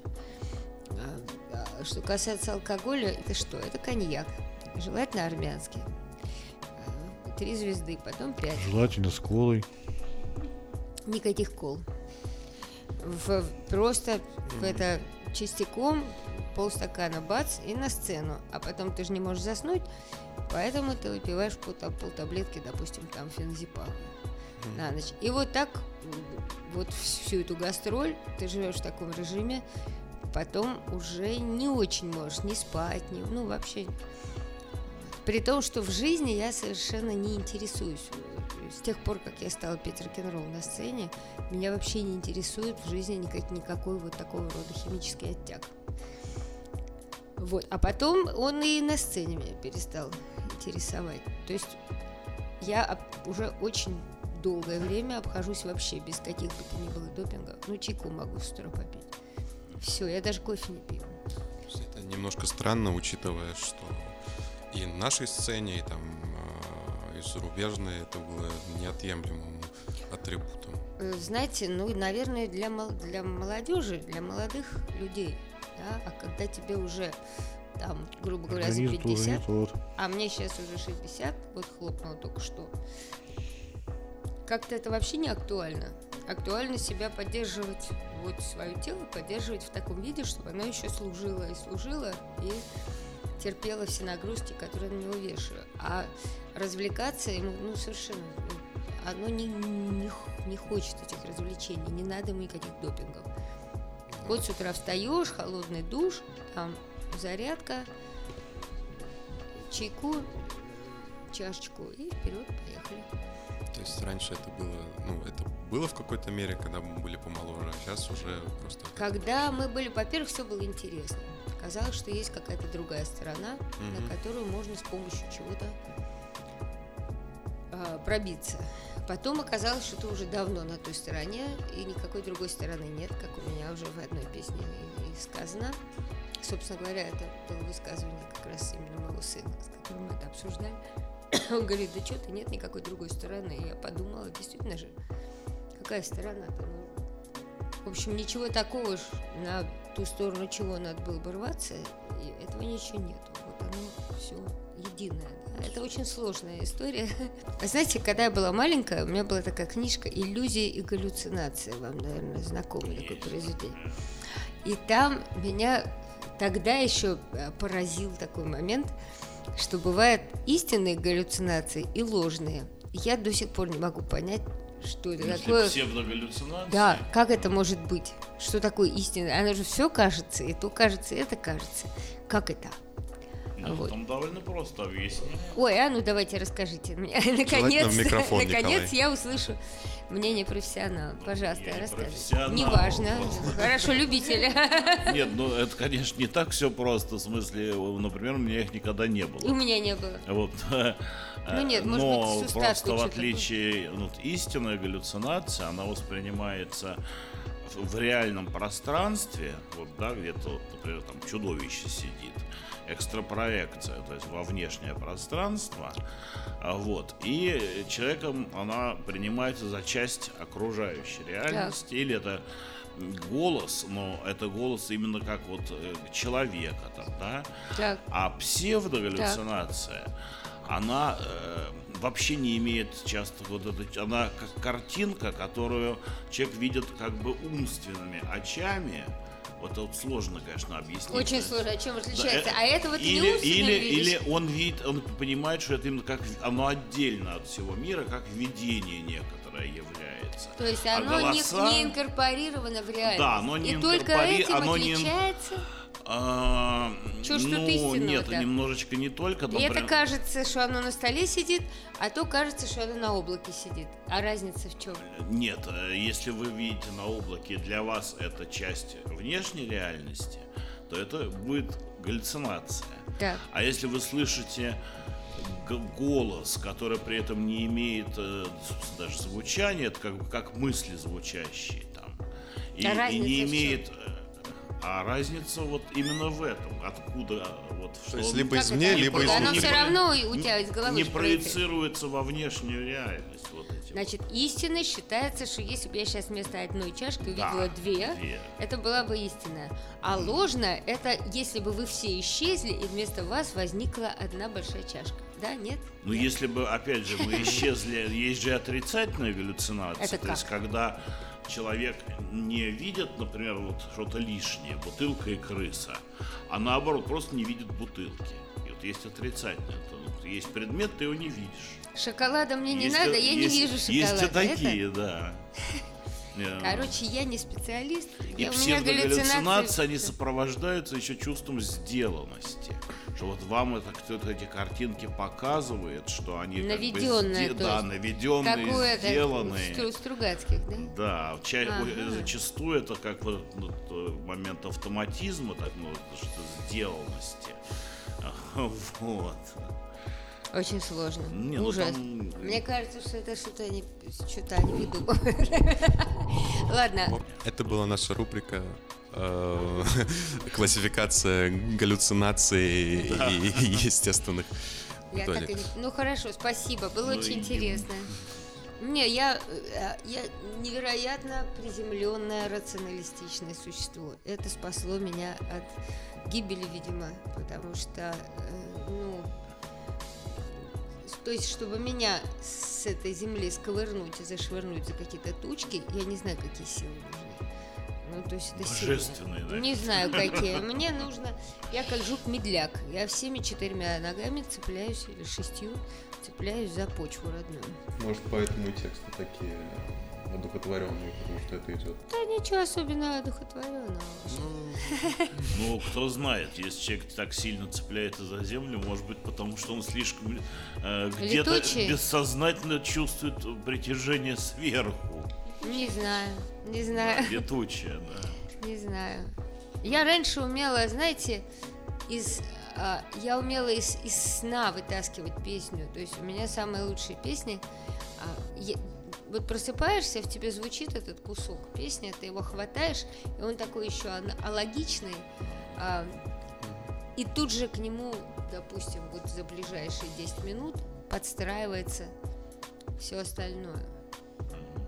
А, а Что касается алкоголя, это что? Это коньяк, желательно армянский. А, Три звезды, потом пять. Желательно с колой. Никаких кол. В- просто в это частиком полстакана бац и на сцену. А потом ты же не можешь заснуть, поэтому ты выпиваешь пол, пол таблетки, допустим, там феназепама на ночь. И вот так вот всю эту гастроль ты живешь в таком режиме, потом уже не очень можешь не спать, не, ну вообще. При том, что в жизни я совершенно не интересуюсь. С тех пор, как я стала петь рок-н-ролл на сцене, меня вообще не интересует в жизни никак, никакой вот такого рода химический оттяг. Вот. А потом он и на сцене меня перестал интересовать. То есть я уже очень долгое время обхожусь вообще без каких бы то ни было допингов. Ну, чайку могу с утра попить. Все, я даже кофе не пью. Это немножко странно, учитывая, что и на нашей сцене, и там э, и зарубежной это было неотъемлемым атрибутом. Э, Знаете, ну, наверное, для, мол- для молодежи, для молодых людей, да, а когда тебе уже там, грубо говоря, за Организм тоже не 50, тот. а мне сейчас уже 60, вот хлопнуло только что, как-то это вообще не актуально. Актуально себя поддерживать, вот свое тело поддерживать в таком виде, чтобы оно еще служило и служило, и терпело все нагрузки, которые на него вешаю. А развлекаться ему, ну, совершенно, ну, оно не, не, не хочет этих развлечений, не надо ему никаких допингов. Вот с утра встаешь, холодный душ, там зарядка, чайку, чашечку и вперед, поехали. То есть раньше это было, ну, это было в какой-то мере, когда мы были помоложе, а сейчас уже просто... Когда мы были, во-первых, все было интересно. Казалось, что есть какая-то другая сторона, Мгм. на которую можно с помощью чего-то а, пробиться. Потом оказалось, что ты уже давно на той стороне, и никакой другой стороны нет, как у меня уже в одной песне и, и сказано. Собственно говоря, это было высказывание как раз именно моего сына, с которым мы это обсуждали. *coughs* Он говорит, да что ты, нет никакой другой стороны. И я подумала, действительно же, какая сторона-то? В общем, ничего такого ж на ту сторону, чего надо было бы рваться, этого ничего нету. Вот оно все единое. да. Это очень сложная история. Знаете, когда я была маленькая, у меня была такая книжка «Иллюзии и галлюцинации». Вам, наверное, знакомо такое произведение. И там меня тогда еще э, поразил такой момент, что бывают истинные галлюцинации и ложные. Я до сих пор не могу понять, что это Если такое. псевдогаллюцинации, Да, как это может быть? Что такое истина? Оно же все кажется, и то кажется, и это кажется. Как это? Ну, вот. там довольно просто объяснить. Ой, а ну давайте расскажите *laughs* Наконец, наконец я услышу мнение профессионала. Пожалуйста, я профессионал, Неважно. Хорошо, любителя. *laughs* Нет, ну это, конечно, не так все просто. В смысле, например, у меня их никогда не И у было. меня не было. Вот. Ну нет, может Но быть, просто в отличие, вот истинная галлюцинация, она воспринимается в, в реальном пространстве, вот, да, где-то, вот, например, там чудовище сидит, экстрапроекция, то есть во внешнее пространство, а, вот, и человеком она принимается за часть окружающей реальности, или это голос, но это голос именно как вот э, человека там, да, Так, а псевдогаллюцинация, она э, вообще не имеет часто вот это, она как картинка, которую человек видит как бы умственными очами. Вот это вот сложно, конечно, объяснить. Очень Да. сложно, а чем Да, отличается? э, А этого ты не или, умственно или, видишь? или он видит, он понимает, что это именно как оно отдельно от всего мира, как видение некоторое является. То есть А оно не- голоса- не, инкорпорировано в реальность. Да, оно не И только этим оно не- отличается. А, тут ну, истинного-то? нет, немножечко не только. И это например- кажется, что оно на столе сидит, а то кажется, что оно на облаке сидит. А разница в чем? Нет, э, если вы видите на облаке, для вас это часть внешней реальности, то это будет галлюцинация. Так. А если вы слышите голос, который при этом не имеет э, даже звучания, это как, как мысли звучащие там, и, и не имеет... э, А разница вот именно в этом. Откуда вот что То есть он либо Как извне, либо Да, оно все равно у тебя из головы не проецируется. во внешнюю реальность. Вот эти вот. Значит, истинно считается, что если бы я сейчас вместо одной чашки увидела Да, две, две. это была бы истина. А ложно это если бы вы все исчезли, и вместо вас возникла одна большая чашка. Да, нет? Ну, если бы, опять же, вы *laughs* исчезли, есть же отрицательная галлюцинация. Это то есть, как? когда человек не видит, например, вот что-то лишнее, бутылка и крыса, а наоборот, просто не видит бутылки. И вот есть отрицательное. то вот есть предмет, ты его не видишь. Шоколада мне не Есть надо, и- я не есть- вижу шоколада. Есть и Это- такие, да. Э, Короче, я не специалист. И я, меня галлюцинации. псевдогаллюцинации, они сопровождаются еще чувством сделанности. Что вот вам это кто-то эти картинки показывает, что они как бы сде- да, наведенные, Как у это, сделанные. Стру- Стругацких, да? Да, ча- Ага. ой, зачастую это как вот, ну, т- момент автоматизма, так, ну, что сделанности. *laughs* Вот. Очень сложно. Не, ну Ужас. там- Мне кажется, что это что-то не что-то не веду. *laughs* Ладно. Это была наша рубрика э, *laughs* классификация галлюцинаций и естественных Я так и Ну хорошо, спасибо, было Ну очень и- интересно. Не, я, э, я невероятно приземленное, рационалистичное существо. Это спасло меня от гибели, видимо, потому что, э, ну, то есть, чтобы меня с этой земли сковырнуть и зашвырнуть за какие-то тучки, я не знаю, какие силы нужны. Ну, то есть это. Божественные, да? Не знаю, какие. Мне нужно... Я как жук-медляк. Я всеми четырьмя ногами цепляюсь, или шестью, цепляюсь за почву родную. Может, поэтому и тексты такие одухотворенные, потому что это идет. Да ничего особенно одухотворенного. *laughs* Ну, кто знает, если человек так сильно цепляется за землю, может быть, потому что он слишком э, где-то бессознательно чувствует притяжение сверху. Не знаю, не знаю, Летучее, да. не знаю. Я раньше умела, знаете, из... а, я умела из, из сна вытаскивать песню. То есть у меня самые лучшие песни. а, я- вот просыпаешься, в тебе звучит этот кусок песни, ты его хватаешь, и он такой еще ан- алогичный. а, и тут же к нему, допустим, вот за ближайшие 10 минут подстраивается все остальное.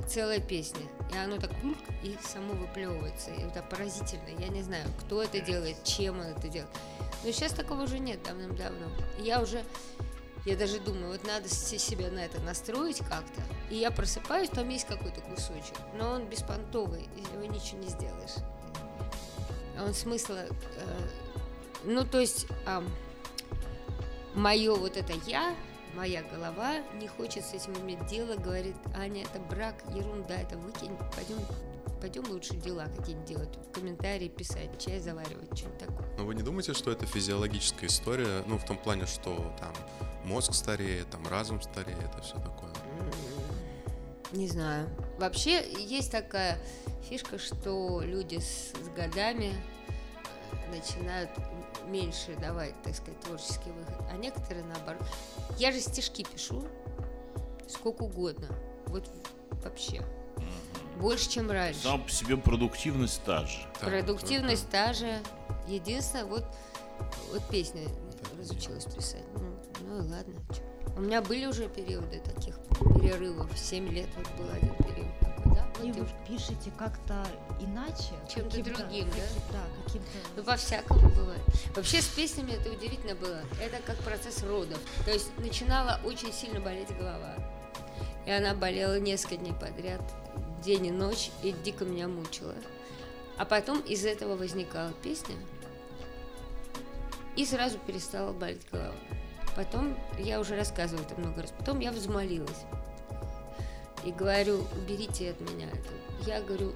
Целая песня. И оно так пульк, и само выплевывается. И это поразительно. Я не знаю, кто это делает, чем он это делает. Но сейчас такого уже нет давным-давно. Я уже, я даже думаю, вот надо се- себя на это настроить как-то. И я просыпаюсь, там есть какой-то кусочек, но он беспонтовый, из него ничего не сделаешь. Он смысла... э, ну, то есть, мое вот это я, моя голова не хочет с этим иметь дело, говорит, Аня, это брак, ерунда, это выкинь, пойдем, пойдем лучше дела какие-нибудь делать, комментарии писать, чай заваривать, что-нибудь такое. Но вы не думаете, что это физиологическая история? Ну, в том плане, что там мозг стареет, там разум стареет, это все такое. Не знаю. Вообще есть такая фишка, что люди с, с годами э, начинают меньше давать, так сказать, творческий выход, а некоторые наоборот. Я же стишки пишу сколько угодно, вот вообще больше, чем раньше. Сам по себе продуктивность та же. Так, Продуктивность та же. Единственное, вот, вот песня разучилась писать. Ну, ну и ладно. чё. У меня были уже периоды таких перерывов. 7 лет вот был один период такой, да? вот и вы пишете как-то иначе? Чем-то другим, да? Да, каким-то... Ну, по-всякому бывает. Вообще с песнями это удивительно было. Это как процесс родов. То есть начинала очень сильно болеть голова. И она болела несколько дней подряд, день и ночь, и дико меня мучила. А потом из этого возникала песня, и сразу перестала болеть голова. Потом, я уже рассказывала это много раз, потом я взмолилась. И говорю, уберите от меня это. Я говорю,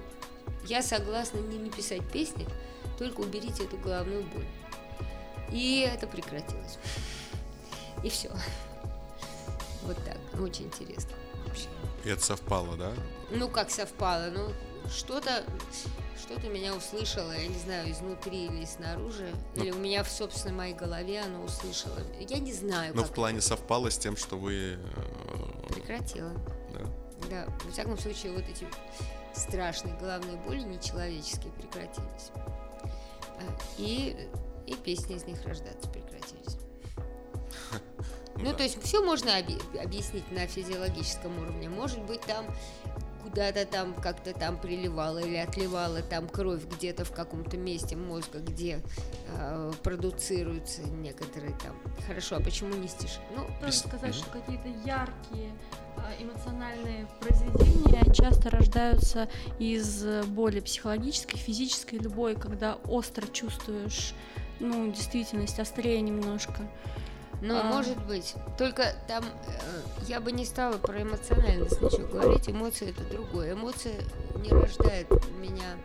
я согласна не написать песни, только уберите эту головную боль. И это прекратилось. И все. Вот так. Очень интересно. вообще. И это совпало, да? Ну, как совпало, ну, что-то что-то меня услышало, я не знаю, изнутри или снаружи, Ну. или у меня в собственной моей голове оно услышало. Я не знаю, Но в плане совпало с тем, что вы... э, прекратила. да. Да, во всяком случае, вот эти страшные головные боли нечеловеческие прекратились. А, И, и песни из них рождаться прекратились. *laughs* Ну, да. то есть все можно объ- объяснить на физиологическом уровне. Может быть, там куда-то там как-то там приливала или отливала там кровь где-то в каком-то месте мозга, где э, продуцируются некоторые там. Хорошо, а почему не стиши? Ну, Пес- сказать, что какие-то яркие а, эмоциональные произведения часто рождаются из э, боли психологической, физической, любой, когда остро чувствуешь, ну, действительность, острее немножко. Ну, А. может быть. Только там э, я бы не стала про эмоциональность ничего говорить. Эмоции это другое. Эмоция не рождает меня.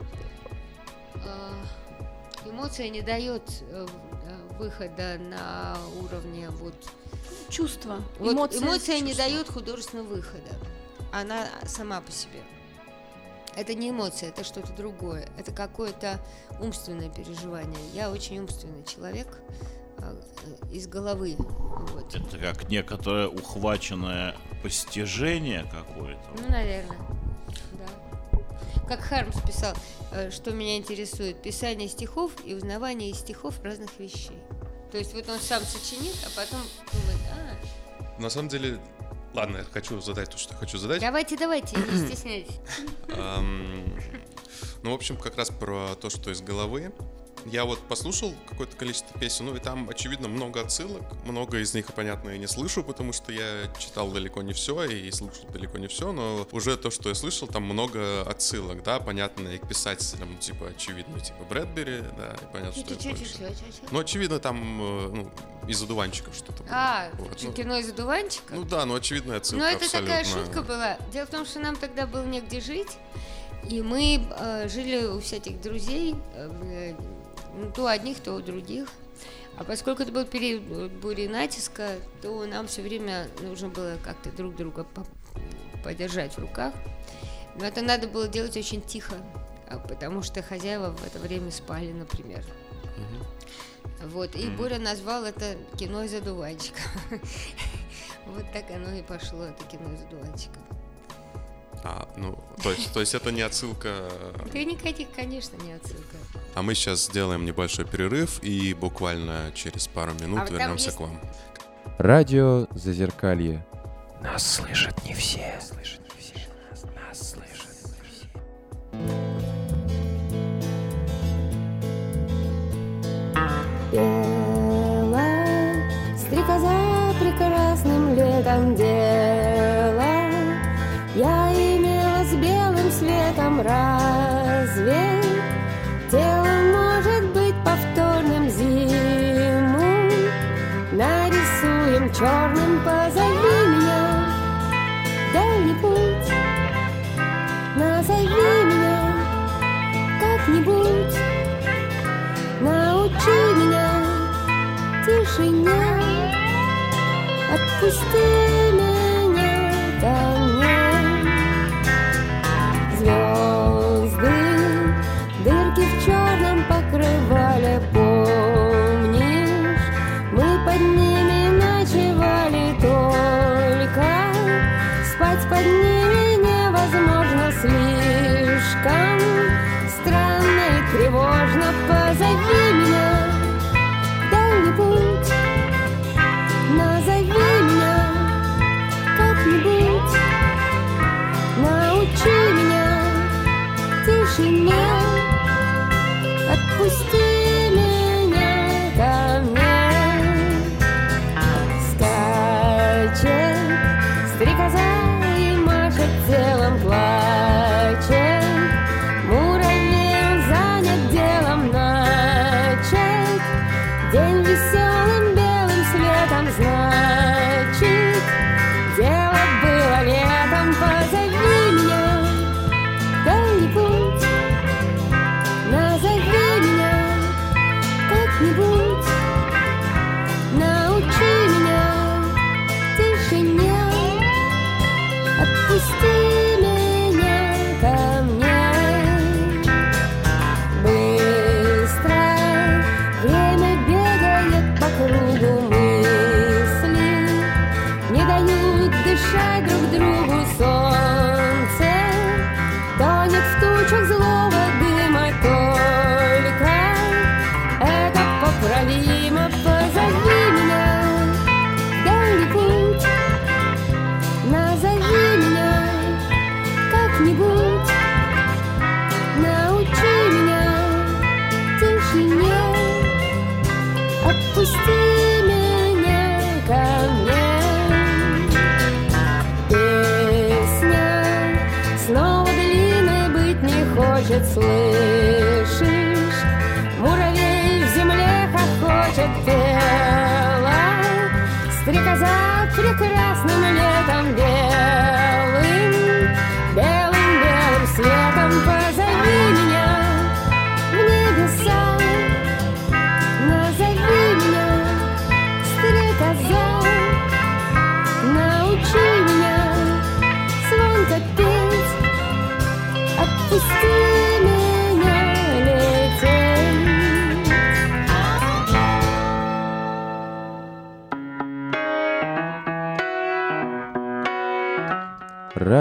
э, эмоция не дает э, э, выхода на уровне вот. Чувство. вот эмоции, эмоция не чувства. дает художественного выхода. Она сама по себе. Это не эмоция, это что-то другое. Это какое-то умственное переживание. Я очень умственный человек из головы. Вот. Это как некоторое ухваченное постижение какое-то. Ну, наверное. Да. Как Хармс писал, э, что меня интересует писание стихов и узнавание из стихов разных вещей. То есть вот он сам сочинит, а потом думает, а, На самом деле... Ладно, я хочу задать то, что хочу задать. давайте, давайте, не стесняйтесь. Ну, в общем, как раз про то, что из головы. Я вот послушал какое-то количество песен, ну и там, очевидно, много отсылок. Много из них, понятно, я не слышу, потому что я читал далеко не все и слушал далеко не все, но уже то, что я слышал, там много отсылок, да, понятно, и к писателям, типа, очевидно, типа Брэдбери, да, и понятно, что это больше. Чё-чё-чё-чё-чё. Ну, очевидно, там, э, ну, из одуванчиков что-то было. А, Вот, ну, кино из одуванчика? Ну да, ну очевидная отсылка Ну, это такая абсолютно. шутка была. Дело в том, что нам тогда было негде жить, и мы э, жили у всяких друзей, э, ну, то у одних, то у других. А поскольку это был период э, бури натиска, то нам все время нужно было как-то друг друга по- подержать в руках. Но это надо было делать очень тихо, а, потому что хозяева в это время спали, например. Вот, и Боря назвал это кино из одуванчика. *laughs* Вот так оно и пошло, это кино из одуванчика. А, ну, то есть, то есть это не отсылка Да никаких, конечно, не отсылка. А мы сейчас сделаем небольшой перерыв и буквально через пару минут А вот вернемся есть- к вам. Радио Зазеркалье. Нас слышат не все. Слышат Christine.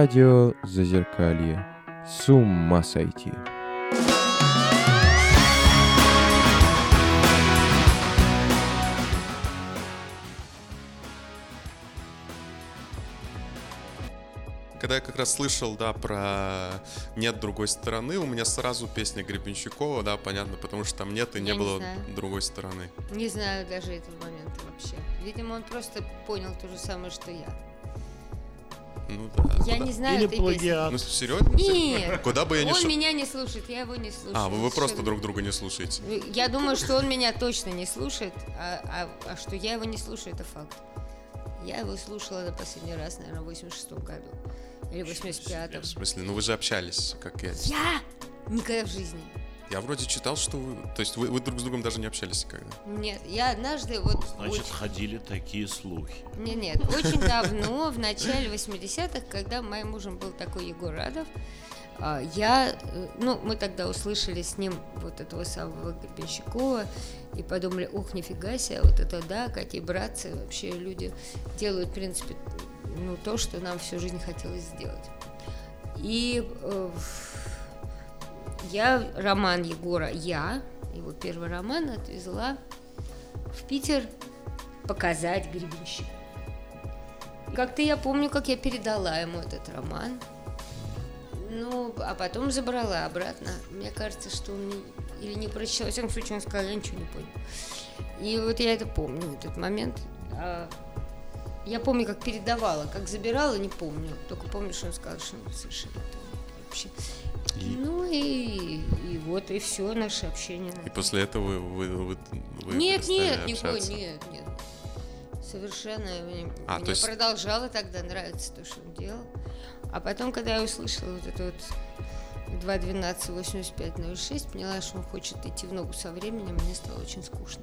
Радио Зазеркалье. С ума сойти. Когда я как раз слышал, да, про «Нет другой стороны», у меня сразу песня Гребенщикова, да, понятно, потому что там нет и не Я не было знаю. другой стороны. Не знаю даже этого момента вообще. Видимо, он просто понял то же самое, что я. Ну да. Я куда- не знаю Или этой песни. плагиат. Ну серьезно? Нет. Куда бы я ни Он шел... меня не слушает, я его не слушаю. А, вы, вы просто друг друга не слушаете. Я думаю, что он меня точно не слушает, а, а- а что я его не слушаю, это факт. Я его слушала на последний раз, наверное, в 86 году. Или в 85-м. В смысле, ну вы же общались, как я. Я? Никогда в жизни. Я вроде читал, что вы... То есть вы, вы друг с другом даже не общались никогда. Нет, я однажды вот... Значит, очень- ходили такие слухи. Нет, нет, очень давно, в начале 80-х, когда моим мужем был такой Егор Радов, а, я, э, ну, мы тогда услышали с ним вот этого самого Гребенщикова и подумали, ух, нифига себе, вот это да, какие братцы, вообще люди делают, в принципе, ну, то, что нам всю жизнь хотелось сделать. И э, я роман Егора «Я», его первый роман, отвезла в Питер показать Гребенщику. Как-то я помню, как я передала ему этот роман. Ну, а потом забрала обратно. Мне кажется, что он или не прочитал. Во всяком случае, он сказал, я ничего не понял. И вот я это помню, этот момент. А я помню, как передавала, как забирала, не помню. Только помню, что он сказал, что он совершенно вообще. И- Ну и, и вот и все наше общение. И после этого вы, вы, вы, Нет, нет, общаться. нет, нет. Совершенно мне, А, мне то есть- продолжало тогда нравиться то, что он делал. А потом, когда я услышала вот это вот 2.12.85.06, поняла, что он хочет идти в ногу со временем, мне стало очень скучно.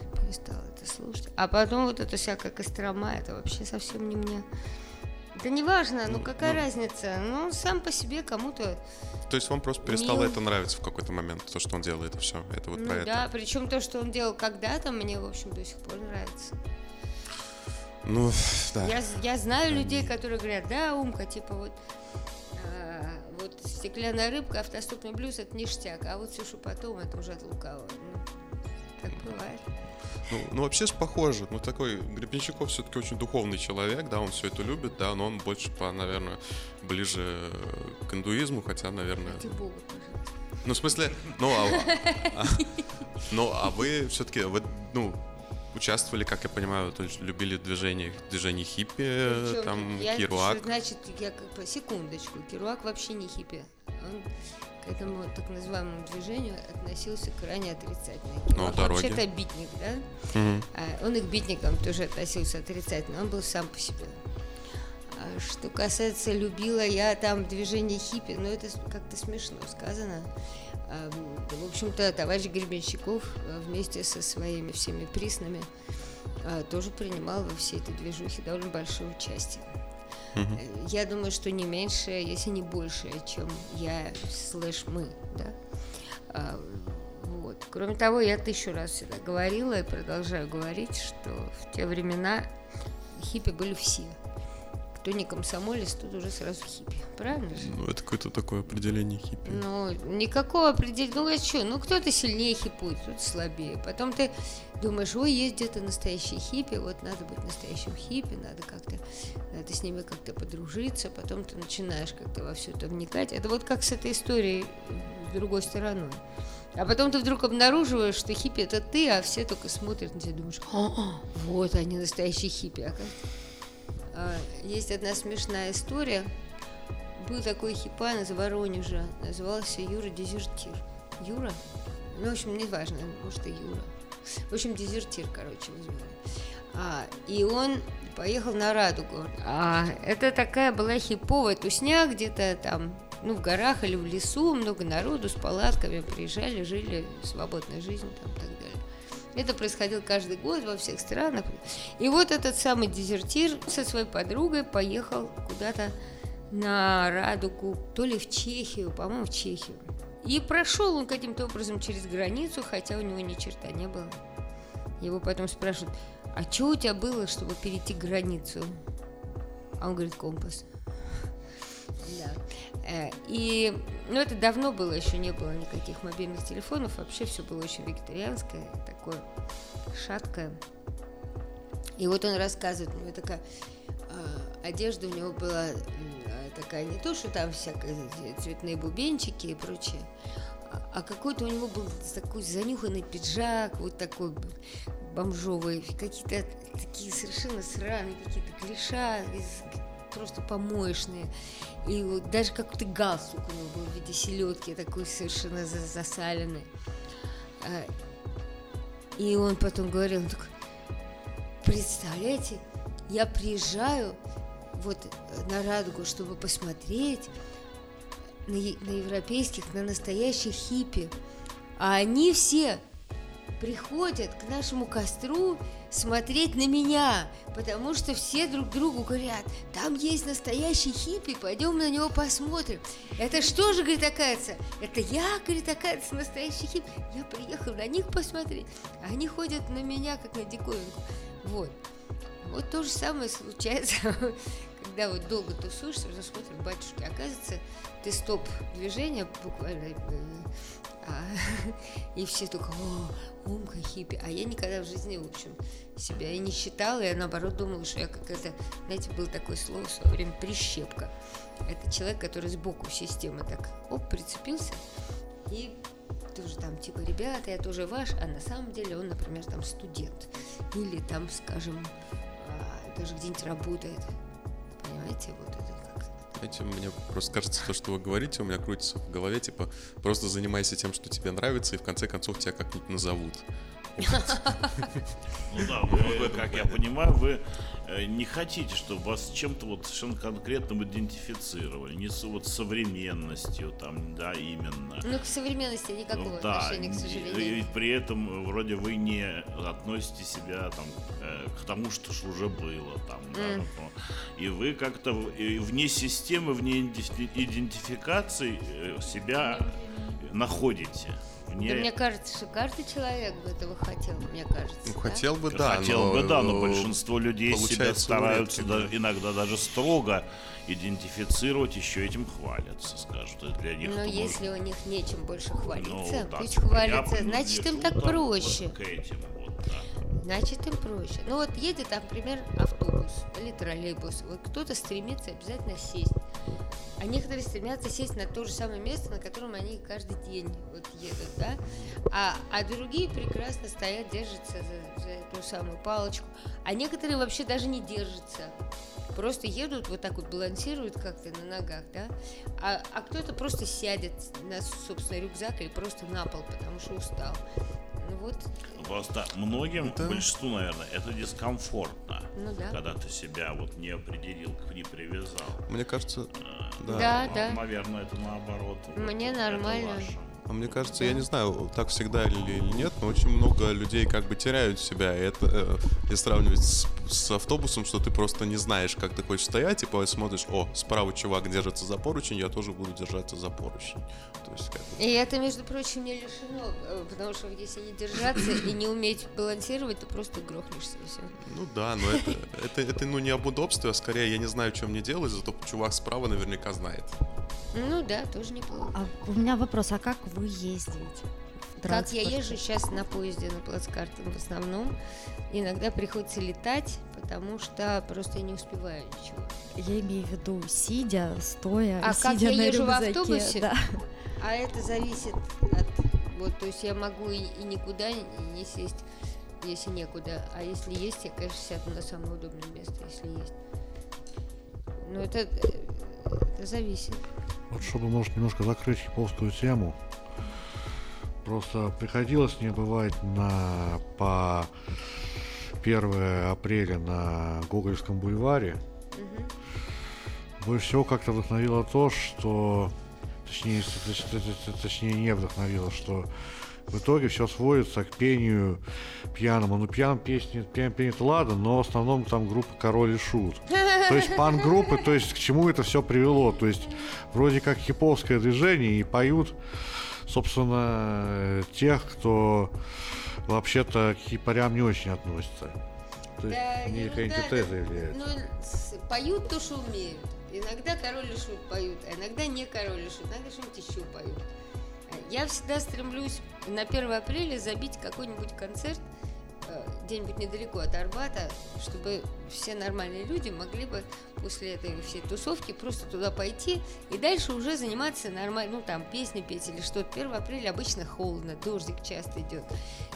Я перестала это слушать. А потом вот эта всякая Кострома, это вообще совсем не мне. Да не важно, ну Ну, какая ну. разница? Ну, сам по себе кому-то То есть вам просто перестало Мил. это нравиться в какой-то момент, то, что он делает, и все. Это вот Ну про это. да, причем то, что он делал когда-то, мне, в общем, до сих пор нравится. Ну, да. Я, я знаю людей, которые говорят, да, Умка, типа вот, а, вот стеклянная рыбка, автостопный блюз это ништяк, а вот все, что потом, это уже от лукавого. Ну, так бывает. Ну, ну, вообще ж похоже. Ну, такой Гребенщиков все-таки очень духовный человек, да, он все это любит, да, но он больше, по, наверное, ближе к индуизму, хотя, наверное, Ради бога, пожалуйста. Ну, в смысле, ну, а, а- ну, а вы все-таки, вы, ну, участвовали, как я понимаю, то есть любили движение, движение хиппи, Причём там, я, Кируак. Значит, я секундочку, Кируак вообще не хиппи. Он к этому так называемому движению относился крайне отрицательно. Кируак дороги. вообще-то битник, да? А он и к битникам тоже относился отрицательно, он был сам по себе. А что касается любила я там движение хиппи, ну это как-то смешно сказано. А, В общем-то, товарищ Гребенщиков а, вместе со своими всеми приснами а, тоже принимал во всей этой движухе довольно большое участие. Э, Я думаю, что не меньше, если не больше, чем я слэш мы, да. А, Вот. Кроме того, я тысячу раз всегда говорила и продолжаю говорить, что в те времена хиппи были все. Кто не комсомолец, тот уже сразу хиппи. Правильно же? Ну, это какое-то такое определение хиппи. Ну, никакого определения. Ну, а что? Ну, кто-то сильнее хипует, кто-то слабее. Потом ты думаешь, ой, есть где-то настоящие хиппи, вот надо быть настоящим хиппи, надо как-то, надо с ними как-то подружиться. Потом ты начинаешь как-то во все это вникать. Это вот как с этой историей с другой стороной. А потом ты вдруг обнаруживаешь, что хиппи это ты, а все только смотрят на тебя и думаешь, «А, вот они настоящие хиппи. оказывается». А, Есть одна смешная история. Был такой хипан из Воронежа, назывался Юра Дезертир. Юра? Ну, в общем, не важно, может и Юра. В общем, дезертир, короче, звали. А, и он поехал на Радугу. А, это такая была хиповая тусня где-то там, ну, в горах или в лесу, много народу с палатками приезжали, жили свободной жизнью там и так далее. Это происходило каждый год во всех странах. И вот этот самый дезертир со своей подругой поехал куда-то на Радугу, то ли в Чехию, по-моему, в Чехию. И прошел он каким-то образом через границу, хотя у него ни черта не было. Его потом спрашивают, а что у тебя было, чтобы перейти границу? А он говорит, компас. Да. Э, И, ну, это давно было, еще не было никаких мобильных телефонов, вообще все было очень вегетарианское, такое шаткое. И вот он рассказывает, ну, такая а, одежда у него была такая не то, что там всякие цветные бубенчики и прочее, а- а какой-то у него был такой занюханный пиджак, вот такой бомжовый, какие-то такие совершенно сраные какие-то клиша, просто помоечные. И вот даже какой-то галстук у него был в виде селедки, такой совершенно за- засаленный. А, И он потом говорил, он такой, представляете, я приезжаю вот э, на Радугу, чтобы посмотреть на, на европейских, на настоящих хиппи. А они все приходят к нашему костру смотреть на меня, потому что все друг другу говорят, там есть настоящий хиппи, пойдем на него посмотрим. Это что же, говорит, оказывается? Это я, говорит, оказывается, настоящий хиппи. Я приехал на них посмотреть, а они ходят на меня, как на диковинку. Вот. Вот то же самое случается, *laughs* когда вот долго тусуешься, уже смотришь, батюшки, оказывается, ты стоп-движение буквально, э, а, *laughs* и все только, о, умка хиппи. А я никогда в жизни, в общем, себя и не считала, я наоборот думала, что я какая-то, знаете, было такое слово в свое время, прищепка. Это человек, который сбоку системы так, оп, прицепился, и тоже там, типа, ребята, я тоже ваш, а на самом деле он, например, там студент. Или там, скажем, а, даже где-нибудь работает. Понимаете, вот это Знаете, мне просто кажется, то, что вы говорите, у меня крутится в голове, типа, просто занимайся тем, что тебе нравится, и в конце концов тебя как-нибудь назовут. Ну да, вы, как я понимаю, вы э, не хотите, чтобы вас с чем-то вот совершенно конкретным идентифицировали, не с вот современностью там, да, именно. Ну, к современности никакого Ну, да, отношения, к и- сожалению. и при этом э, вроде вы не относите себя там э, к тому, что ж уже было там, да, М. ну, и вы как-то в- и вне системы, вне иденти- идентификации себя находите. Вне... Да мне кажется, что каждый человек бы этого хотел, мне кажется. Ну, да? хотел бы, да, Хотел но, бы, да, но э, большинство людей себя получается стараются да- иногда даже строго идентифицировать, еще этим хвалятся, скажут. Для них Но если у них нечем больше может- хвалиться, ну, да, пусть хвалятся, значит им так проще. вот к этим. Значит, им проще. Ну вот едет, например, автобус или троллейбус. Вот кто-то стремится обязательно сесть А некоторые стремятся сесть на то же самое место, на котором они каждый день вот едут, да? А, а другие прекрасно стоят, держатся за, за эту самую палочку. А некоторые вообще даже не держатся. Просто едут, вот так вот балансируют как-то на ногах, да? А, а кто-то просто сядет на, собственно, рюкзак или просто на пол, потому что устал. Ну вот, Просто многим, Да. большинству, наверное, это дискомфортно. ну да. Когда ты себя вот не определил, не привязал. Мне кажется, да. Да, А, да. Наверное, это наоборот. вот Мне это нормально. А мне кажется, я не знаю, так всегда или, или нет, но очень много людей как бы теряют себя. И это, э, если сравнивать с, с автобусом, что ты просто не знаешь, как ты хочешь стоять, и потом смотришь, о, справа чувак держится за поручень, я тоже буду держаться за поручень. То есть, как бы, И это, между прочим, не лишено, э, потому что если не держаться и не уметь балансировать, то просто грохнешься и все. ну да, но это, это, это ну, не об удобстве, а скорее я не знаю, что мне делать, зато чувак справа наверняка знает. Ну да, тоже неплохо. А у меня вопрос, а как вы ездите? В Как я езжу сейчас на поезде на плацкартом в основном, иногда приходится летать, потому что просто я не успеваю ничего. Я имею в виду сидя, стоя, А и как сидя я на езжу в рюкзаке, автобусе? да. А это зависит от... Вот, то есть я могу и, и никуда не, сесть, если некуда. А если есть, я, конечно, сяду на самое удобное место, если есть. Но это, э, это зависит. Вот чтобы, может, немножко закрыть японскую тему, просто приходилось мне бывать на по 1 апреля на Гогольском бульваре. Мгм. Больше всего как-то вдохновило то, что... Точнее, точнее не вдохновило, что в итоге все сводится к пению пьяному. Ну, пьян песни, пьян пенит ладно, но в основном там группа Король и Шут. То есть пан-группы, то есть к чему это все привело? То есть вроде как хиповское движение и поют, собственно, тех, кто вообще-то к хипарям не очень относится. То есть Да, не ерунда к антитезе это. является. Ну, поют то, что умеют. Иногда король и шут поют, а иногда не король и шут, иногда что-нибудь еще поют. Я всегда стремлюсь на 1 апреля забить какой-нибудь концерт где-нибудь недалеко от Арбата, чтобы все нормальные люди могли бы после этой всей тусовки просто туда пойти и дальше уже заниматься нормально, ну там песни петь или что-то. 1 апреля обычно холодно, дождик часто идет.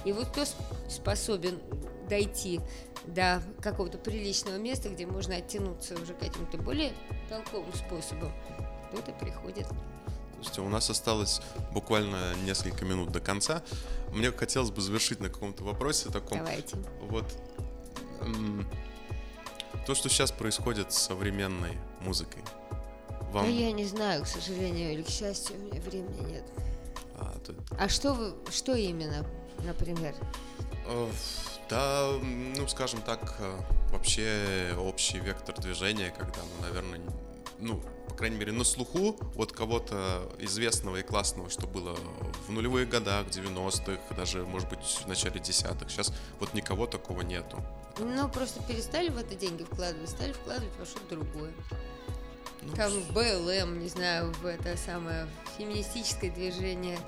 И вот кто сп- способен дойти до какого-то приличного места, где можно оттянуться уже каким-то более толковым способом, кто-то приходит. Слушайте, у нас осталось буквально несколько минут до конца. Мне хотелось бы завершить на каком-то вопросе таком. Давайте. Вот то, что сейчас происходит с современной музыкой. Вам Ну, я не знаю, к сожалению, или к счастью, у меня времени нет. а, то- А что вы, что именно, например? э, да, ну, скажем так, э, вообще общий вектор движения, когда, ну, наверное, ну, по крайней мере, на слуху от кого-то известного и классного, что было в нулевые года, в 90-х, даже, может быть, в начале десятых. Сейчас вот никого такого нету. Ну, просто перестали в это деньги вкладывать, стали вкладывать во что-то другое. Ну, Там в БЛМ, не знаю, в это самое феминистическое движение,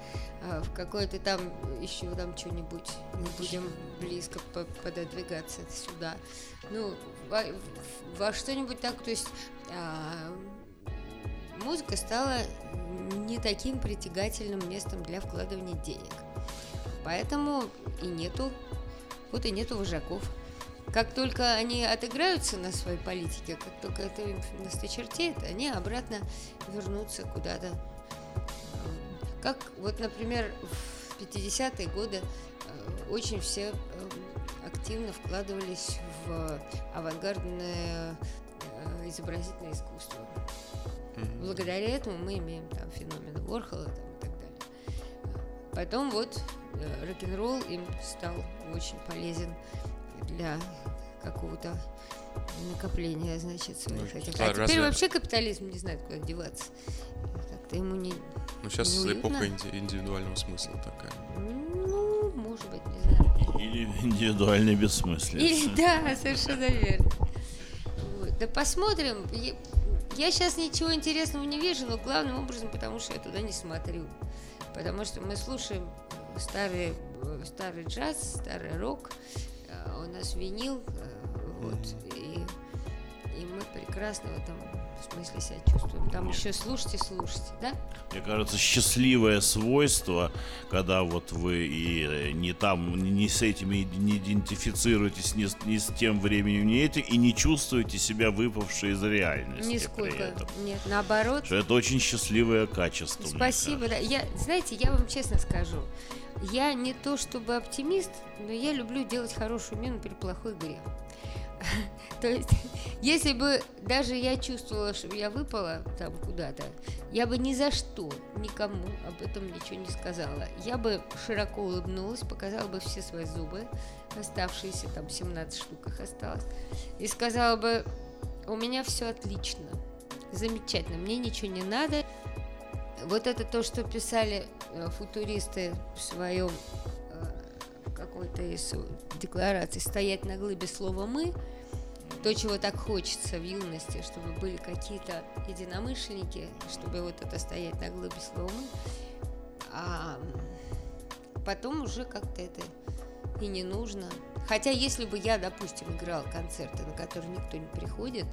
а, в какое-то там еще там что-нибудь. Не будем близко по- пододвигаться сюда. Ну, во, во что-нибудь так, то есть а, музыка стала не таким притягательным местом для вкладывания денег. Поэтому и нету, вот и нету вожаков. Как только они отыграются на своей политике, как только это им насточертеет, они обратно вернутся куда-то. Как вот, например, в 50-е годы э, очень все эм, активно вкладывались в авангардное э, изобразительное искусство. Мгм. Благодаря этому мы имеем там феномен Уорхола там, и так далее. Потом вот э, рок-н-ролл им стал очень полезен для какого-то накопления, значит, своих Ну, этих. А теперь разве- вообще капитализм не знает, куда деваться. Как-то ему не... Ну, сейчас неуютно. эпоха инди- индивидуального смысла такая. Ну, может быть, не знаю. Или *laughs* индивидуальной бессмыслицы. Или да, совершенно верно. Вот. Да посмотрим. Я, сейчас ничего интересного не вижу, но главным образом, потому что я туда не смотрю. Потому что мы слушаем старый, э, старый джаз, старый рок, э, у нас винил, э, вот, и, и мы прекрасно в этом смысле себя чувствуем. Там еще слушайте, слушайте, да? Мне кажется, счастливое свойство, когда вот вы и э, не там, не с этими не идентифицируетесь, ни с, ни с тем временем, не этим, и не чувствуете себя выпавшей из реальности Нисколько. Нет, наоборот. Что это очень счастливое качество. Спасибо. Да. Я, знаете, я вам честно скажу, я не то чтобы оптимист, но я люблю делать хорошую мину при плохой игре. *laughs* То есть, если бы даже я чувствовала, что я выпала там куда-то, я бы ни за что никому об этом ничего не сказала. Я бы широко улыбнулась, показала бы все свои зубы, оставшиеся там 17 штук их осталось, и сказала бы, у меня все отлично, замечательно, мне ничего не надо, вот это то, что писали э, футуристы в своем э, какой-то из деклараций «стоять на глыбе слова мы», то, чего так хочется в юности, чтобы были какие-то единомышленники, чтобы вот это стоять на глыбе слова мы, а потом уже как-то это и не нужно. Хотя если бы я, допустим, играла концерты, на которые никто не приходит,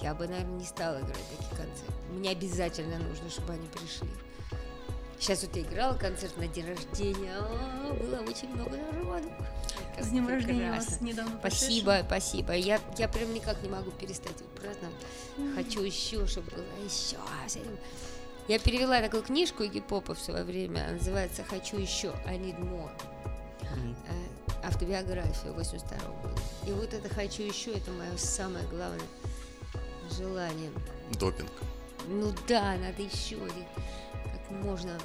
я бы, наверное, не стала играть такие концерты. Мне обязательно нужно, чтобы они пришли. Сейчас вот я играла концерт на день рождения, а, было очень много народу. С днем рождения вас прекрасно. недавно Спасибо, спасибо. Я, я прям никак не могу перестать его праздновать. Хочу еще, чтобы было еще. Я перевела такую книжку Игги Попа в свое время. Она называется «Хочу еще, I need more». Э, Автобиография 82 года. И вот это «Хочу еще» — это мое самое главное желание. Допинг. Ну да, надо еще один. Как можно.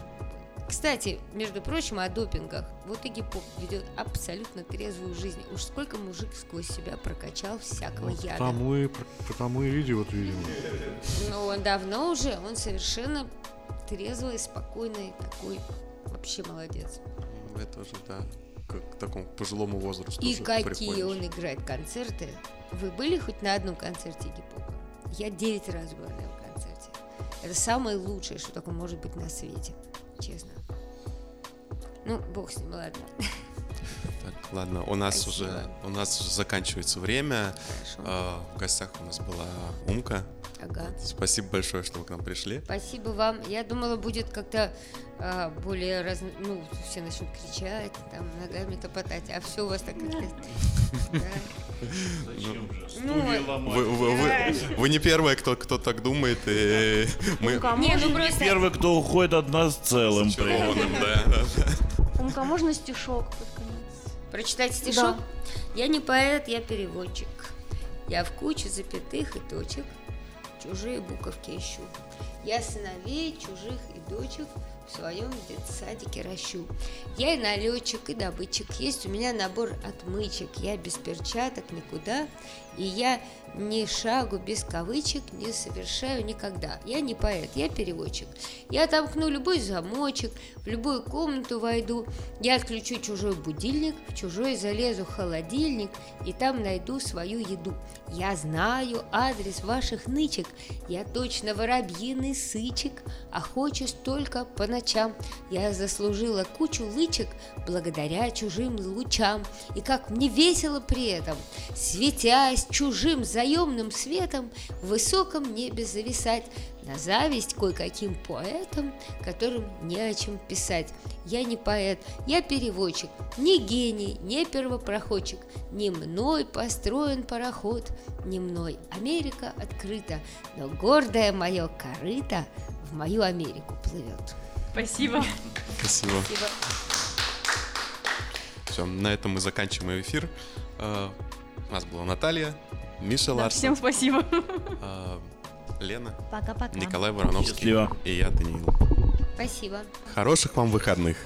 Кстати, между прочим, о допингах. Вот Игги Поп ведет абсолютно трезвую жизнь. Уж сколько мужик сквозь себя прокачал всякого Вот яда. потому, и, потому и видео, видимо. Но он давно уже, он совершенно трезвый, спокойный, такой вообще молодец. Ну, Это уже, да, к, к такому пожилому возрасту И какие приходишь. он играет концерты. Вы были хоть на одном концерте Игги Попа? Я 9 раз была на его концерте. Это самое лучшее, что такое может быть на свете. Честно. Ну, бог с ним, ладно. Так, ладно, у нас Спасибо. уже у нас уже заканчивается время. Хорошо. А, в гостях у нас была Умка. Ага. Спасибо большое, что вы к нам пришли. Спасибо вам. Я думала, будет как-то а, более раз... Ну, все начнут кричать, там, ногами топотать, а все у вас так как-то... Зачем же? Ну, ломать. Вы, вы- вы- вы не первые, кто, кто так думает. И мы Умка, Не, ну просто... Первый, кто уходит от нас целым да, да, да. Умка, можно стишок под конец? Прочитать стишок? Я не поэт, я переводчик. Я в куче запятых и точек чужие буковки ищу. Я сыновей чужих и дочек в своем детсадике ращу. Я и налетчик, и добытчик. Есть у меня набор отмычек. Я без перчаток никуда. И я ни шагу без кавычек не совершаю никогда. Я не поэт, я переводчик. Я отомкну любой замочек, в любую комнату войду. Я отключу чужой будильник, в чужой залезу холодильник, и там найду свою еду. Я знаю адрес ваших нычек, я точно воробьиный сычек, охочусь только по ночам. Я заслужила кучу лычек благодаря чужим лучам. И как мне весело при этом, светясь чужим заемным светом, в высоком небе зависать, на зависть кое-каким поэтам, которым не о чем писать. Я не поэт, я переводчик, не гений, не первопроходчик, не мной построен пароход, не мной Америка открыта, но гордое мое корыто в мою Америку плывет. Спасибо. Спасибо. Спасибо. Все, на этом мы заканчиваем эфир. У нас была Наталья, Миша Да, Ларсон, всем спасибо. а, Лена, Пока-пока. Николай Вороновский Счастливо. и я, Даниил. Спасибо. Хороших вам выходных.